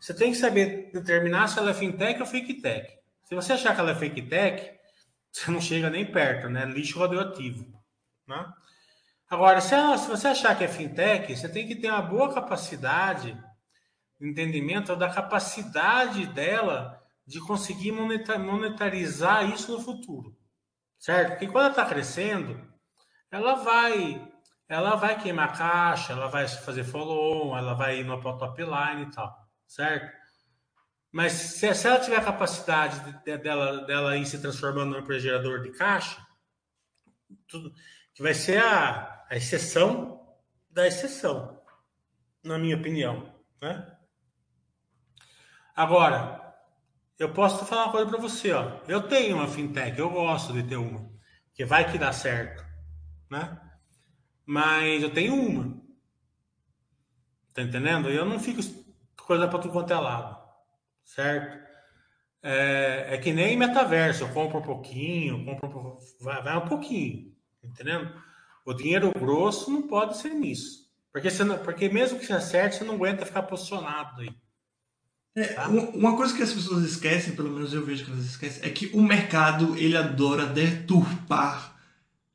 você tem que saber determinar se ela é fintech ou fake tech. Se você achar que ela é fake tech, você não chega nem perto, né? Lixo radioativo. Né? Agora, se, ela, se você achar que é fintech, você tem que ter uma boa capacidade, entendimento da capacidade dela de conseguir monetarizar isso no futuro. Certo? Porque quando ela está crescendo, ela vai ela vai queimar caixa, ela vai fazer follow-on, ela vai ir no top line e tal, certo? Mas se, se ela tiver a capacidade de, dela, dela ir se transformando no gerador de caixa, tudo, que vai ser a, a exceção da exceção, na minha opinião, né? Agora, eu posso falar uma coisa para você, ó. Eu tenho uma fintech, eu gosto de ter uma, que vai que dá certo né? Mas eu tenho uma. Tá entendendo? Eu não fico coisa para tudo quanto é lado. Certo? É, é, que nem metaverso. Eu compro um pouquinho, compro vai, vai um pouquinho. Tá entendendo? O dinheiro grosso não pode ser nisso. Porque, você não, porque mesmo que você acerte, você não aguenta ficar posicionado aí. É, tá? uma coisa que as pessoas esquecem, pelo menos eu vejo que elas esquecem, é que o mercado ele adora deturpar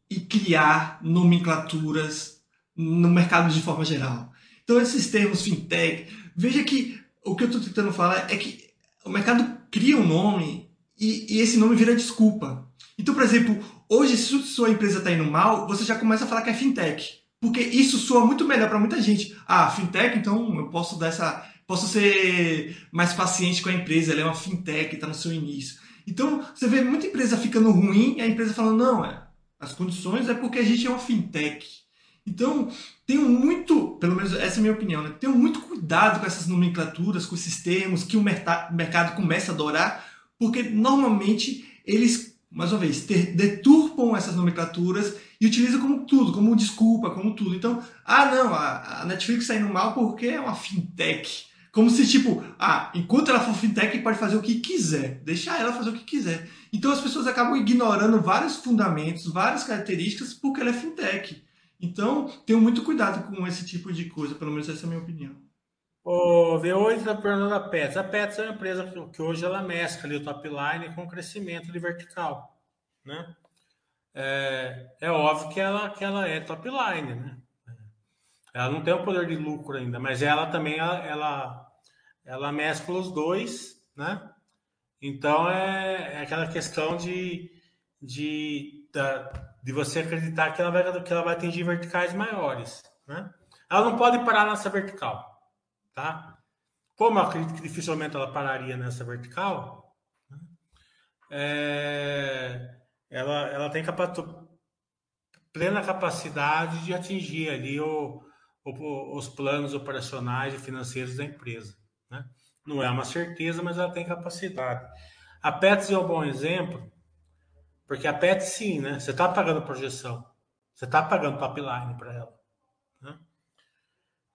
e criar nomenclaturas no mercado de forma geral. Então, esses termos fintech, veja que o que eu estou tentando falar é que o mercado cria um nome e, e esse nome vira desculpa. Então, por exemplo, hoje, se sua empresa está indo mal, você já começa a falar que é fintech. Porque isso soa muito melhor para muita gente. Ah, fintech, então eu posso dar essa. Posso ser mais paciente com a empresa, ela é uma fintech, está no seu início. Então, você vê muita empresa ficando ruim e a empresa falando, não, é, as condições é porque a gente é uma fintech. Então, tenho muito, pelo menos essa é a minha opinião, né? tenho muito cuidado com essas nomenclaturas, com esses termos que o mercado começa a adorar, porque normalmente eles, mais uma vez, deturpam essas nomenclaturas e utilizam como tudo, como desculpa, como tudo. Então, ah não, a, Netflix está indo mal porque é uma fintech. Como se, tipo, ah, enquanto ela for fintech, pode fazer o que quiser. Deixar ela fazer o que quiser. Então as pessoas acabam ignorando vários fundamentos, várias características, porque ela é fintech. Então, tenho muito cuidado com esse tipo de coisa, pelo menos essa é a minha opinião. O V8 está perguntando a Pets. A Pets é uma empresa que, que hoje ela mescla ali o top line com o crescimento de vertical. Né? É, é óbvio que ela, que ela é top line, né? Ela não tem o poder de lucro ainda, mas ela também ela, ela, ela mescla os dois, né? Então é, é aquela questão de, de, de você acreditar que ela, vai, que ela vai atingir verticais maiores, né? Ela não pode parar nessa vertical, tá? Como eu acredito que dificilmente ela pararia nessa vertical, né? é, ela, ela tem plena capacidade de atingir ali o, os planos operacionais e financeiros da empresa. Né? Não é uma certeza, mas ela tem capacidade. A Pets é um bom exemplo, porque a Pets, sim, né? Você está pagando projeção, você está pagando top line para ela. Né?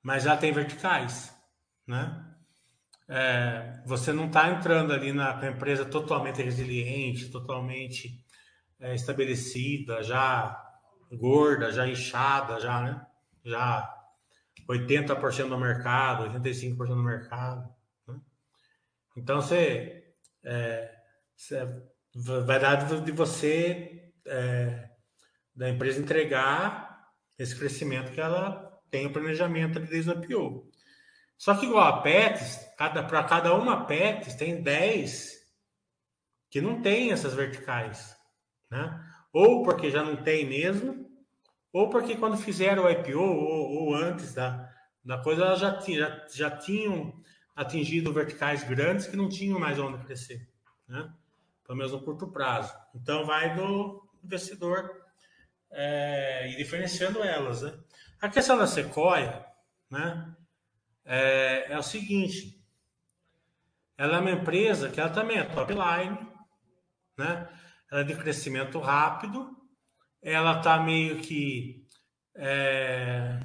Mas ela tem verticais. Né? É, você não está entrando ali na, na, empresa totalmente resiliente, totalmente é, estabelecida, já gorda, já inchada, já, né? já 80% do mercado, 85% do mercado. Né? Então você, é, você, vai dar de você, é, da empresa entregar esse crescimento que ela tem o planejamento desde o IPO. Só que igual a Pets, cada, para cada uma Pets tem 10 que não tem essas verticais. Né? Ou porque já não tem mesmo, ou porque quando fizeram o IPO, ou, ou antes da, da coisa, elas já, já, já tinham atingido verticais grandes que não tinham mais onde crescer, né? pelo menos no curto prazo. Então, vai do investidor é, e diferenciando elas. Né? A questão da Sequoia né, é, é o seguinte: ela é uma empresa que ela também é top line, né? ela é de crescimento rápido, ela está meio que é,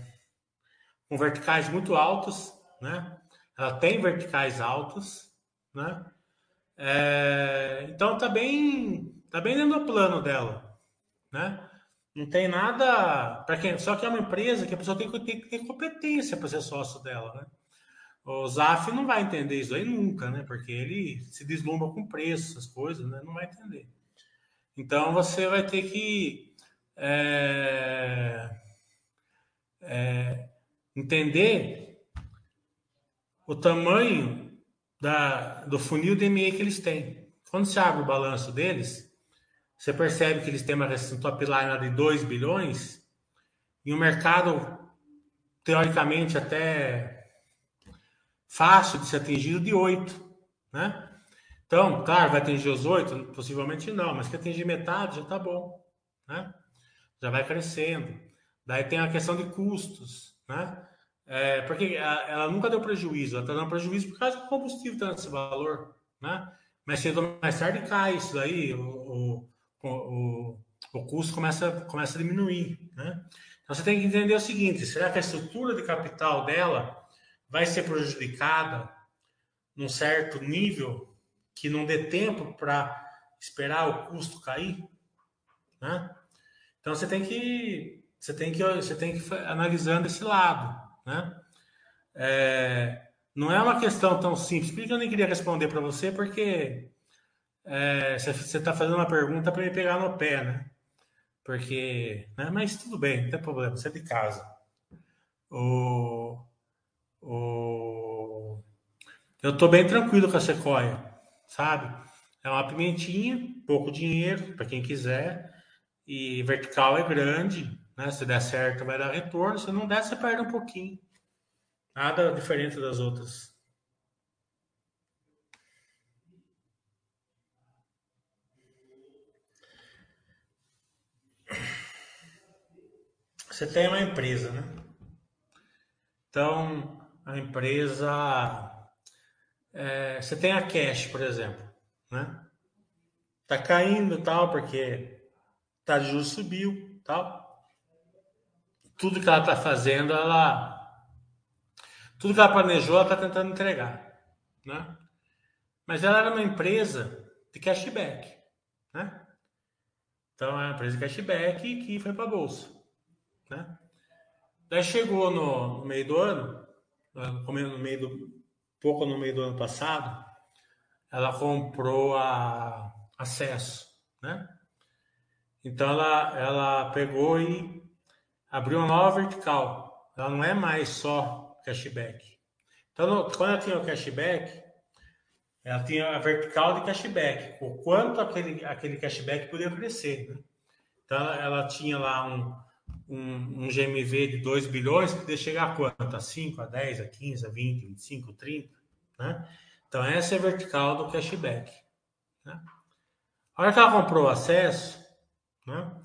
com verticais muito altos, né? Ela tem verticais altos, né? É, então tá bem, tá bem dentro do plano dela, né? Não tem nada para quem, só que é uma empresa que a pessoa tem que ter, ter competência para ser sócio dela, né? O Zaf não vai entender isso aí nunca, né? Porque ele se deslumbra com preço, essas coisas, né? Não vai entender. Então você vai ter que é, é, entender o tamanho da, do funil DME que eles têm. Quando você abre o balanço deles, você percebe que eles têm uma um top line de 2 bilhões e um mercado teoricamente até fácil de ser atingido de 8, né? Então, claro, vai atingir os 8? Possivelmente não, mas que atingir metade já está bom, né? Já vai crescendo. Daí tem a questão de custos, né? É, porque ela nunca deu prejuízo, ela está dando prejuízo por causa do combustível está nesse valor, né? Mas cedo ou mais tarde cai isso daí, o, o, o, o custo começa, começa a diminuir, né? Então você tem que entender o seguinte: será que a estrutura de capital dela vai ser prejudicada num certo nível que não dê tempo para esperar o custo cair, né? Então você tem que você tem que você tem que analisando esse lado. Né? É, não é uma questão tão simples. Por que eu nem queria responder para você? Porque é, você está fazendo uma pergunta para me pegar no pé, né? Porque, né? mas tudo bem, não tem problema, você é de casa. O, o, eu estou bem tranquilo com a Sequoia, sabe? É uma pimentinha, pouco dinheiro para quem quiser, e vertical é grande, né? Se der certo, vai dar retorno. Se não der, você perde um pouquinho. Nada diferente das outras. Você tem uma empresa, né? Então, a empresa. É, você tem a cash, por exemplo, né? Tá caindo tal, porque tá de juros subiu tal tudo que ela está fazendo, ela. Tudo que ela planejou, ela está tentando entregar. Né? Mas ela era uma empresa de cashback. Né? Então, é uma empresa de cashback que foi para a Bolsa. Né? Daí chegou no, no meio do ano, no meio do, pouco no meio do ano passado, ela comprou a acesso, né? Então ela, ela pegou e abriu uma nova vertical. Ela não é mais só cashback. Então, quando ela tinha o cashback, ela tinha a vertical de cashback, o quanto aquele, aquele cashback podia crescer. Né? Então, ela, ela, tinha lá um, um, um, GMV de 2 bilhões, podia chegar a quanto? A 5, a 10, a 15, a 20, 25, 30. Né? Então, essa é a vertical do cashback. Né? A hora que ela comprou o acesso, né?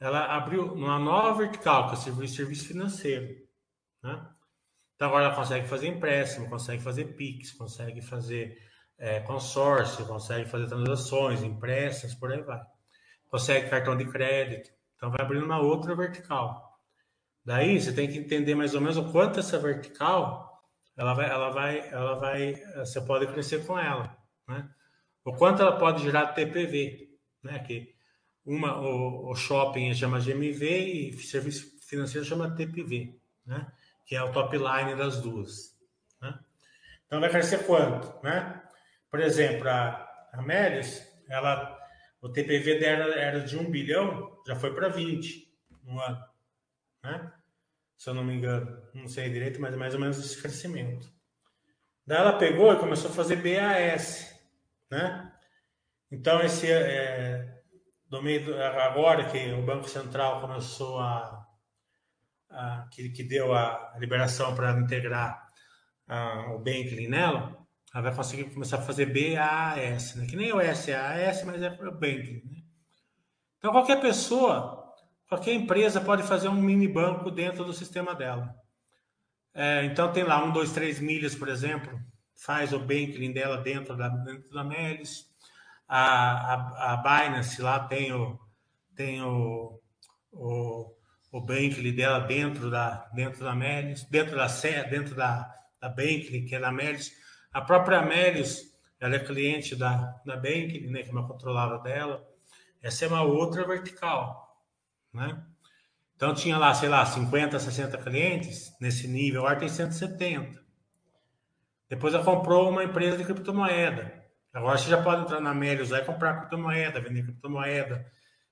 ela abriu uma nova vertical, que é o serviço, financeiro. Né? Então agora ela consegue fazer empréstimo, consegue fazer PIX, consegue fazer é, consórcio, consegue fazer transações, empréstimos, por aí vai. Consegue cartão de crédito. Então vai abrindo uma outra vertical. Daí você tem que entender mais ou menos o quanto essa vertical ela vai, ela vai, ela vai, você pode crescer com ela, né? O quanto ela pode gerar TPV, né? Que uma, o, o shopping chama GMV e serviço financeiro chama TPV, né? Que é o top line das duas. Né? Então vai crescer quanto, né? Por exemplo, a, a ela, o TPV dela era de 1 bilhão, já foi para 20 no ano, né? Se eu não me engano, não sei direito, mas é mais ou menos esse crescimento. Daí ela pegou e começou a fazer BAS, né? Então esse é, no meio agora que o Banco Central começou a, a que, que, deu a liberação para integrar a, o Banking nela, ela vai conseguir começar a fazer BAS, né? que nem o SAS, mas é o Banking. Né? Então qualquer pessoa, qualquer empresa pode fazer um mini banco dentro do sistema dela. É, então tem lá um, dois, três milhas, por exemplo, faz o banking dela dentro da, dentro da Melis a, a, a Binance lá tem o, tem o, o, o Bankly dela dentro da, dentro da Melius, dentro da Sé, dentro da, da Bankly, que é da Melius. A própria Melius, ela é cliente da, da Bankly, né, que é uma controlada dela. Essa é uma outra vertical, né? Então tinha lá, sei lá, 50, 60 clientes nesse nível, agora tem 170. Depois ela comprou uma empresa de criptomoeda. Agora você já pode entrar na Melius e comprar criptomoeda, vender criptomoeda,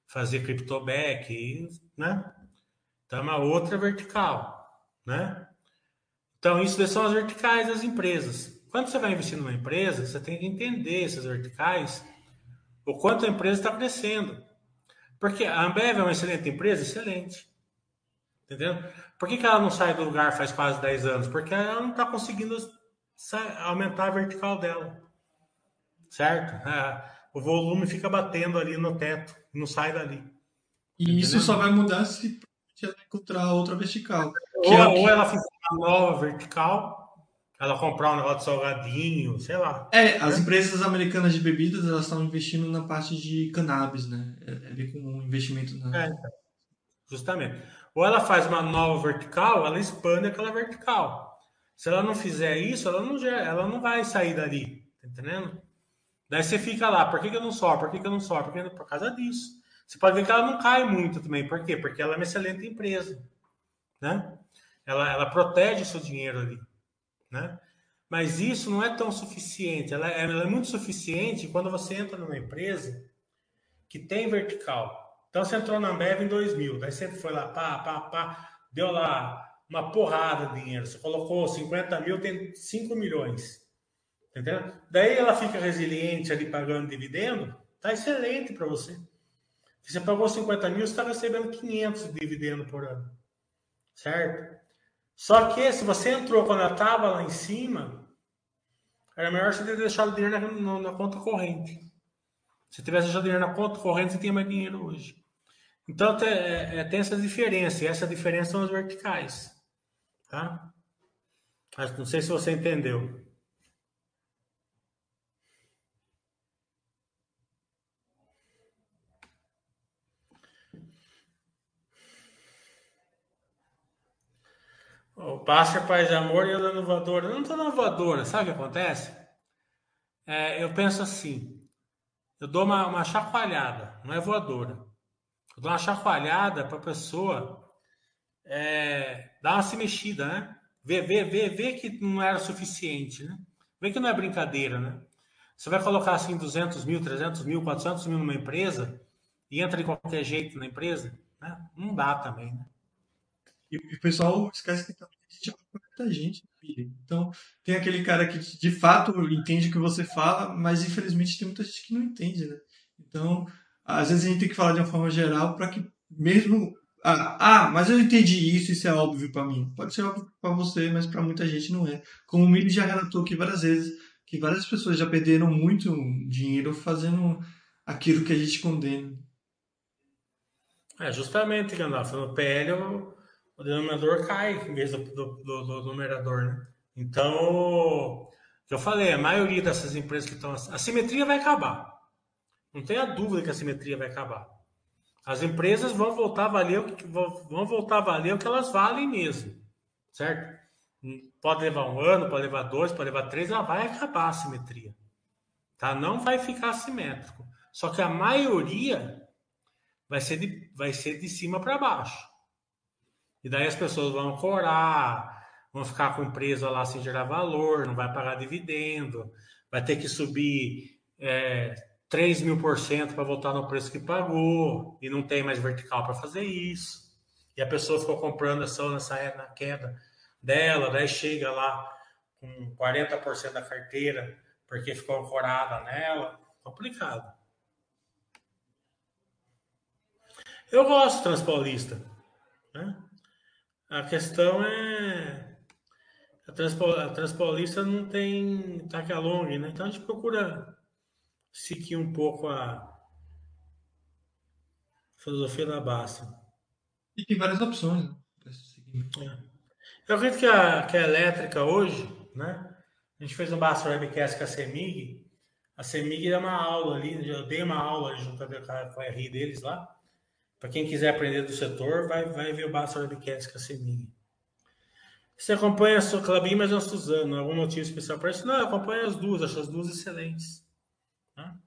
fazer criptoback, né? Então é uma outra vertical, né? Então isso são as verticais das empresas. Quando você vai investir numa empresa, você tem que entender essas verticais, o quanto a empresa está crescendo. Porque a Ambev é uma excelente empresa, excelente. Entendeu? Por que, que ela não sai do lugar faz quase 10 anos? Porque ela não está conseguindo aumentar a vertical dela. Certo? O volume fica batendo ali no teto, não sai dali. E Entendeu? isso só vai mudar se ela encontrar outra vertical. Ou, é ou ela fizer uma nova vertical, ela comprar um negócio de salgadinho, sei lá. É, as empresas americanas de bebidas, elas estão investindo na parte de cannabis, né? É, é bem comum um investimento na... É, então. justamente. Ou ela faz uma nova vertical, ela expande aquela vertical. Se ela não fizer isso, ela não, ela não vai sair dali, tá entendendo? Daí você fica lá, por que, que eu não sobe? Por que, que eu não sobe? Porque, por causa disso. Você pode ver que ela não cai muito também. Por quê? Porque ela é uma excelente empresa. Né? Ela, ela protege o seu dinheiro ali. Né? Mas isso não é tão suficiente. Ela, é, ela é muito suficiente quando você entra numa empresa que tem vertical. Então você entrou na Ambev em 2000, daí você foi lá, pá, pá, pá, deu lá uma porrada de dinheiro. Você colocou 50 mil, tem 5 milhões. Entendeu? Daí ela fica resiliente ali pagando dividendo, tá excelente para você. Você pagou 50 mil, você está recebendo 500 de dividendo por ano. Certo? Só que se você entrou quando ela estava lá em cima, era melhor você ter deixado o dinheiro na, na, na conta corrente. Se tivesse deixado dinheiro na conta corrente, você tinha mais dinheiro hoje. Então tem, é, é, tem essa diferença, e essa diferença são as verticais. Tá? Mas não sei se você entendeu. O Paz de Amor e eu dando voadora. Eu não estou dando voadora, sabe o que acontece? É, eu penso assim, eu dou uma, uma chacoalhada, não é voadora. Eu dou uma chacoalhada para a pessoa é, dar uma se mexida, né? Ver, ver, ver, ver que não era suficiente, né? Ver que não é brincadeira, né? Você vai colocar assim 200 mil, 300 mil, 400 mil numa empresa e entra de qualquer jeito na empresa, né? Não dá também, né? E o pessoal esquece que também a gente muita gente Então, tem aquele cara que de fato entende o que você fala, mas infelizmente tem muita gente que não entende, né? Então, às vezes a gente tem que falar de uma forma geral para que mesmo ah, ah, mas eu entendi isso, isso é óbvio para mim. Pode ser óbvio para você, mas para muita gente não é. Como o Mili já relatou aqui várias vezes, que várias pessoas já perderam muito dinheiro fazendo aquilo que a gente condena. É, justamente, Gandalf, no PL eu o denominador cai em vez do, do, do, do numerador, né? Então, eu falei, a maioria dessas empresas que estão. A simetria vai acabar. Não tenha dúvida que a simetria vai acabar. As empresas vão voltar a valer o que, vão voltar a valer o que elas valem mesmo. Certo? Pode levar um ano, pode levar dois, pode levar três, ela vai acabar a simetria. Tá? Não vai ficar simétrico. Só que a maioria vai ser de, vai ser de cima para baixo. E daí as pessoas vão corar, vão ficar com empresa lá sem gerar valor, não vai pagar dividendo, vai ter que subir é, 3 mil por cento para voltar no preço que pagou, e não tem mais vertical para fazer isso. E a pessoa ficou comprando ação nessa na queda dela, daí chega lá com 40% da carteira, porque ficou ancorada nela. Complicado. Eu gosto Transpaulista. Né? A questão é. A, Transpo, a Transpaulista não tem taca long, né? Então a gente procura seguir um pouco a filosofia da Basta. E tem várias opções, né? É. Eu acredito que a, que a elétrica hoje, né? A gente fez um Basta Webcast com a CEMIG. A CEMIG é uma aula ali, eu dei uma aula junto com a RI deles lá Para quem quiser aprender do setor, vai, vai ver o Basta Webcast Seminha. Você acompanha a sua Clabin, mas a Suzano. Algum motivo especial para isso? Não, eu acompanho as duas, acho as duas excelentes. Tá?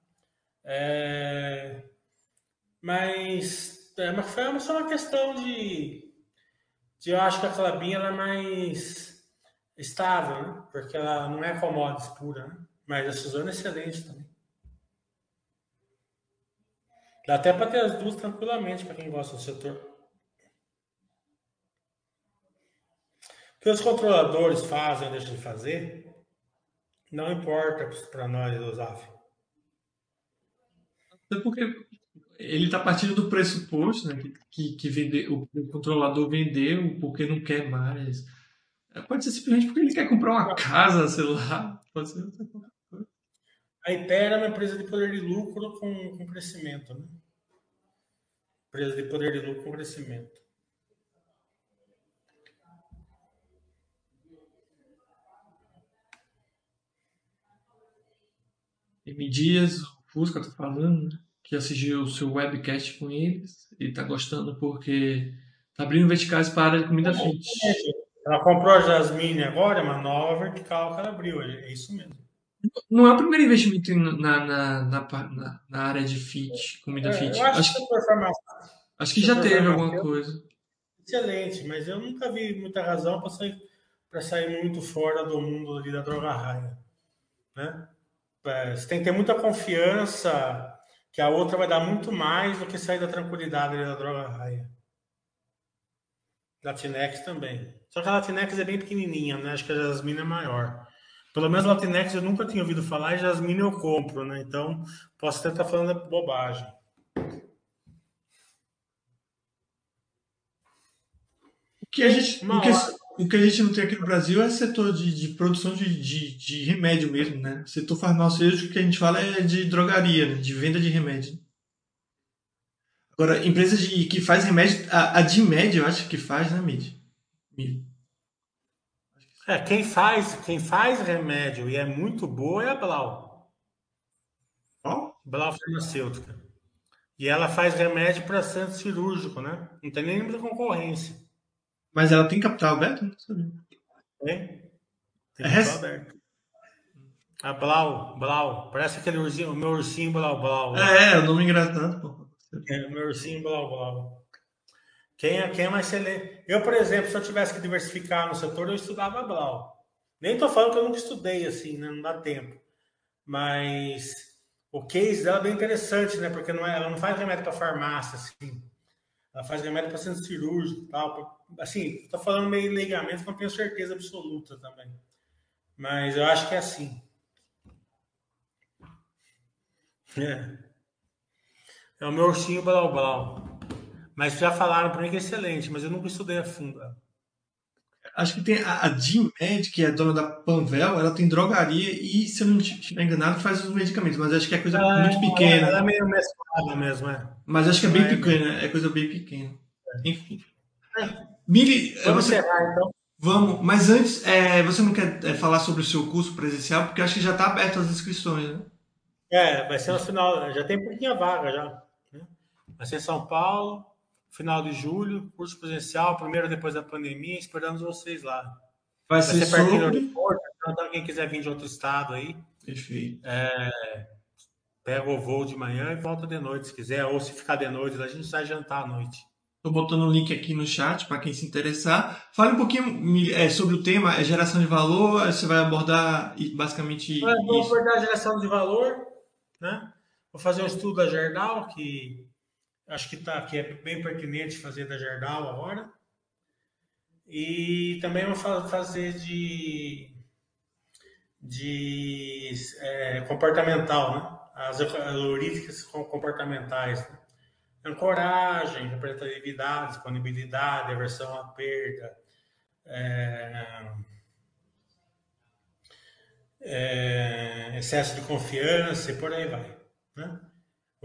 É... Mas, é, mas foi só uma questão de, de. Eu acho que a Clabin ela é mais estável, né? porque ela não é commodities pura, né? mas a Suzano é excelente também. Dá até para ter as duas tranquilamente, para quem gosta do setor. O que os controladores fazem ou deixam de fazer, não importa para nós do ZAF. Até porque ele está partindo do pressuposto né, que, que o, o controlador vendeu porque não quer mais. Pode ser simplesmente porque ele quer comprar uma casa, sei lá. Pode ser outra coisa. A Ipera é uma empresa de poder de lucro com, com crescimento, né? Empresa de poder de lucro com crescimento. M. Dias, o Fusca tá falando, né? que assistiu o seu webcast com eles e tá gostando porque tá abrindo verticais para a área de comida fit. Ela comprou a Jasmine agora, uma nova vertical que ela abriu, é isso mesmo. Não é o primeiro investimento na, na, na, na, área de fit, comida é, fit. acho, acho, que, acho que já teve alguma coisa. Excelente, mas eu nunca vi muita razão para sair, sair muito fora do mundo ali da droga raia. Né? Você tem que ter muita confiança que a outra vai dar muito mais do que sair da tranquilidade da droga raia. Latinex também. Só que a Latinex é bem pequenininha, né? Acho que a Jasmine é maior. Pelo menos Latinex eu nunca tinha ouvido falar e Jasmine eu compro, né? Então posso até estar falando bobagem. O que a gente, o que, o que, a gente não tem aqui no Brasil é setor de, de produção de, de, de, remédio mesmo, né? Setor farmacêutico que a gente fala é de drogaria, né? de venda de remédio. Agora, empresa de, que faz remédio, a, a Dimed, eu acho que faz, né, Mid? Mid. É, quem faz, quem faz remédio e é muito boa é a Blau. Qual? Blau Farmacêutica. E ela faz remédio para centro cirúrgico, né? Não tem nem muita concorrência. Mas ela tem capital aberto? Não sabia. Tem. Tem é capital aberto. A Blau, Blau. Parece aquele ursinho, o meu ursinho Blau Blau. É, é, o nome engraçado, pô. É, o meu ursinho Blau Blau. Quem é, quem é mais excelente? Eu, por exemplo, se eu tivesse que diversificar no setor, eu estudava Blau. Nem estou falando que eu nunca estudei assim, né? não dá tempo. Mas o case dela é bem interessante, né? Porque não é, ela não faz remédio para farmácia, assim. Ela faz remédio para centro cirúrgico e tal. Assim, estou falando meio leigamente, não tenho certeza absoluta também. Mas eu acho que é assim. É. É o meu ursinho Blau Blau. Mas já falaram para mim que é excelente, mas eu nunca estudei a fundo. Acho que tem a, a Med, que é dona da Panvel, ela tem drogaria e, se eu não estiver enganado, faz os medicamentos, mas acho que é coisa ah, muito pequena. Ela é meio mesclada mesmo, é. Mas acho que é bem é, pequena, é coisa bem pequena. É. Enfim. Mili, vamos você... encerrar então. Vamos, mas antes, é, você não quer é, falar sobre o seu curso presencial? Porque acho que já está aberto as inscrições, né? É, vai ser no final, já tem pouquinha vaga já. Né? Vai ser em São Paulo, final de julho, curso presencial, primeiro depois da pandemia, esperamos vocês lá. Vai, Vai ser, ser pertinho sobre... do aeroporto, então quem quiser vir de outro estado aí, Perfeito. É, pega o voo de manhã e volta de noite, se quiser, ou se ficar de noite, a gente sai jantar à noite. Estou botando o um link aqui no chat para quem se interessar. Fale um pouquinho é, sobre o tema, é geração de valor, você vai abordar basicamente Eu Vou abordar a geração de valor, né? Vou fazer um estudo da Gerdau, que Acho que, tá, que é bem pertinente fazer da Gerdau agora. E também vou fazer de, de é, comportamental, né? As heurísticas comportamentais. Né? Ancoragem, representatividade, disponibilidade, aversão à perda, é, é, excesso de confiança e por aí vai. Né?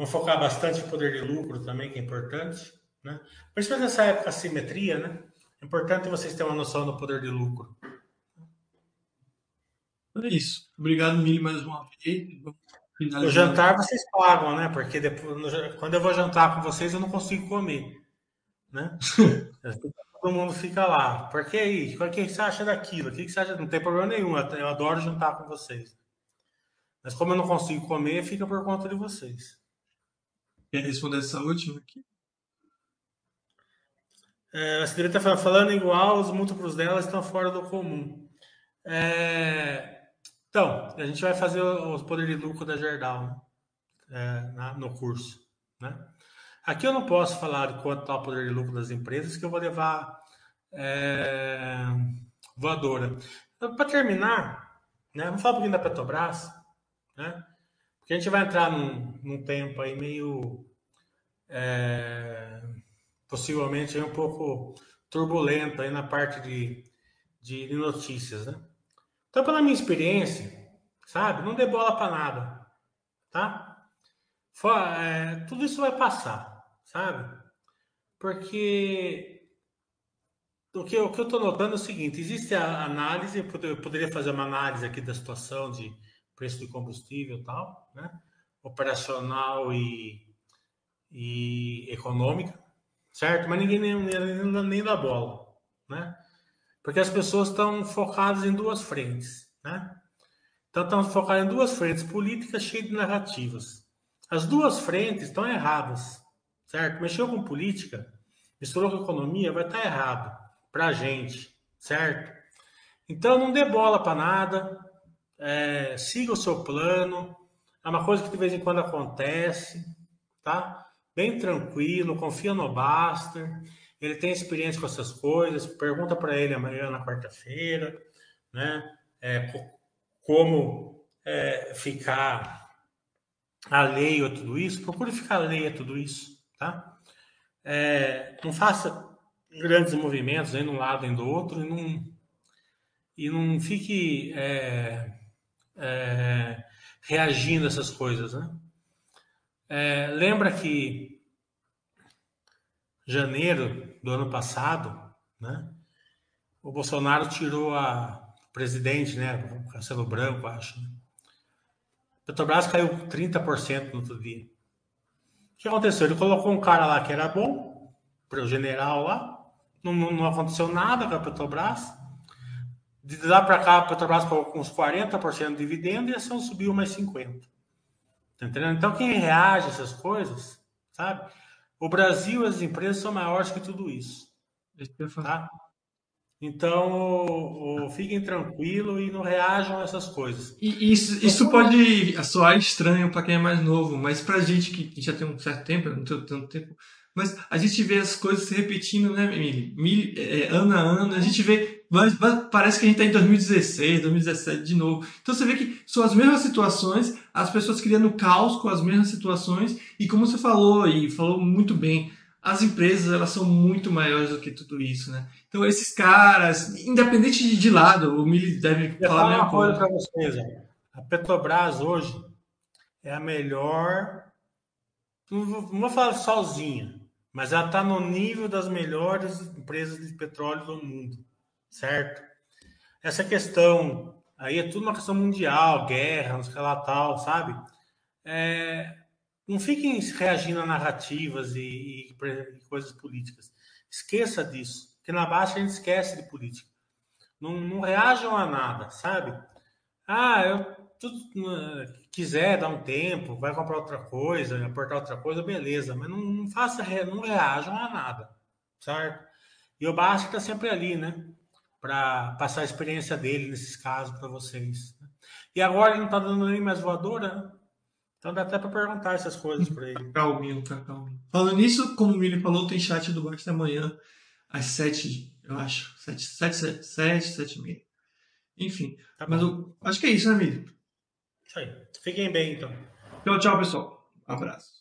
Vamos focar bastante em poder de lucro também, que é importante. Né? Principalmente nessa época assimetria, né? É importante vocês terem uma noção do poder de lucro. É isso. Obrigado, Mili, mais uma vez. O jantar vocês pagam, né? Porque depois, quando eu vou jantar com vocês, eu não consigo comer. Né? Todo mundo fica lá. Por que aí? O que você acha daquilo? O que você acha? Não tem problema nenhum. Eu adoro jantar com vocês. Mas como eu não consigo comer, fica por conta de vocês. Quer responder essa última aqui? É, a Cidrita está falando igual, os múltiplos dela estão fora do comum. É, então, a gente vai fazer os poderes de lucro da Gerdau né? é, na, no curso. Né? Aqui eu não posso falar de quanto está o poder de lucro das empresas, que eu vou levar é, voadora. Para terminar, né, vamos falar um pouquinho da Petrobras, né? A gente vai entrar num, num tempo aí meio. É, possivelmente um pouco turbulento aí na parte de, de, notícias, né? Então, pela minha experiência, sabe, não dê bola para nada, tá? For, é, tudo isso vai passar, sabe? Porque o que, o que eu estou notando é o seguinte: existe a análise, eu poderia fazer uma análise aqui da situação de preço de combustível e tal, né? Operacional e, e econômica certo? Mas ninguém nem, nem, nem dá bola, né? Porque as pessoas estão focadas em duas frentes, né? Então estão focadas em duas frentes políticas cheias de narrativas. As duas frentes estão erradas, certo? Mexeu com política, misturou com economia, vai estar errado para a gente, certo? Então não dê bola para nada, é, siga o seu plano, é uma coisa que de vez em quando acontece, tá? bem tranquilo, confia no Baster, ele tem experiência com essas coisas, pergunta para ele amanhã na quarta-feira, né? É, como é, ficar alheio a tudo isso, procure ficar alheio a tudo isso, tá? É, não faça grandes movimentos nem de um lado nem do outro e não, e não fique é, é, reagindo a essas coisas, né? É, lembra que janeiro do ano passado, né? O Bolsonaro tirou a presidente, né? O Castelo Branco, acho. Né? Petrobras caiu 30% no outro dia. O que aconteceu? Ele colocou um cara lá que era bom, para o general lá. Não, não, aconteceu nada com a Petrobras. De lá para cá, a Petrobras colocou uns 40% de dividendo e a ação subiu mais 50%. Tá entendendo? Então, quem reage a essas coisas, sabe? O Brasil, as empresas são maiores que tudo isso. Tá? Então, fiquem tranquilos e não reajam a essas coisas. E isso, isso pode soar estranho para quem é mais novo, mas para gente que já tem um certo tempo, não tenho tanto tempo, mas a gente vê as coisas se repetindo, né, Emílio? É, ano a ano, a gente vê. Mas, parece que a gente está em 2016, 2017 de novo. Então você vê que são as mesmas situações, as pessoas criando caos com as mesmas situações, e como você falou, e falou muito bem, as empresas elas são muito maiores do que tudo isso, né? Então esses caras, independente de, de lado, o Mili deve Eu falar uma coisa para vocês. A Petrobras hoje é a melhor, não vou falar sozinha, mas ela está no nível das melhores empresas de petróleo do mundo, certo? Essa questão aí é tudo uma questão mundial, guerra, não sei lá tal, sabe? É, não fiquem reagindo a narrativas e, e, e, coisas políticas. Esqueça disso, porque na baixa a gente esquece de política. Não, não reajam a nada, sabe? Ah, eu tudo, quiser dar um tempo, vai comprar outra coisa, aportar outra coisa, beleza, mas não, não faça, não reajam a nada, certo? E o Basque está sempre ali, né? Para passar a experiência dele nesses casos para vocês. Né? E agora ele não está dando nem mais voadora, né? Então dá até para perguntar essas coisas para ele. Tá calminho, tá calminho. Falando nisso, como o Mili falou, tem chat do Basque amanhã às sete, eu acho. Sete, sete, sete, sete, sete e meia. Enfim, tá mas eu acho que é isso, né, Mili? Isso aí. Fiquem bem, então. Tchau, tchau, pessoal. Um abraço.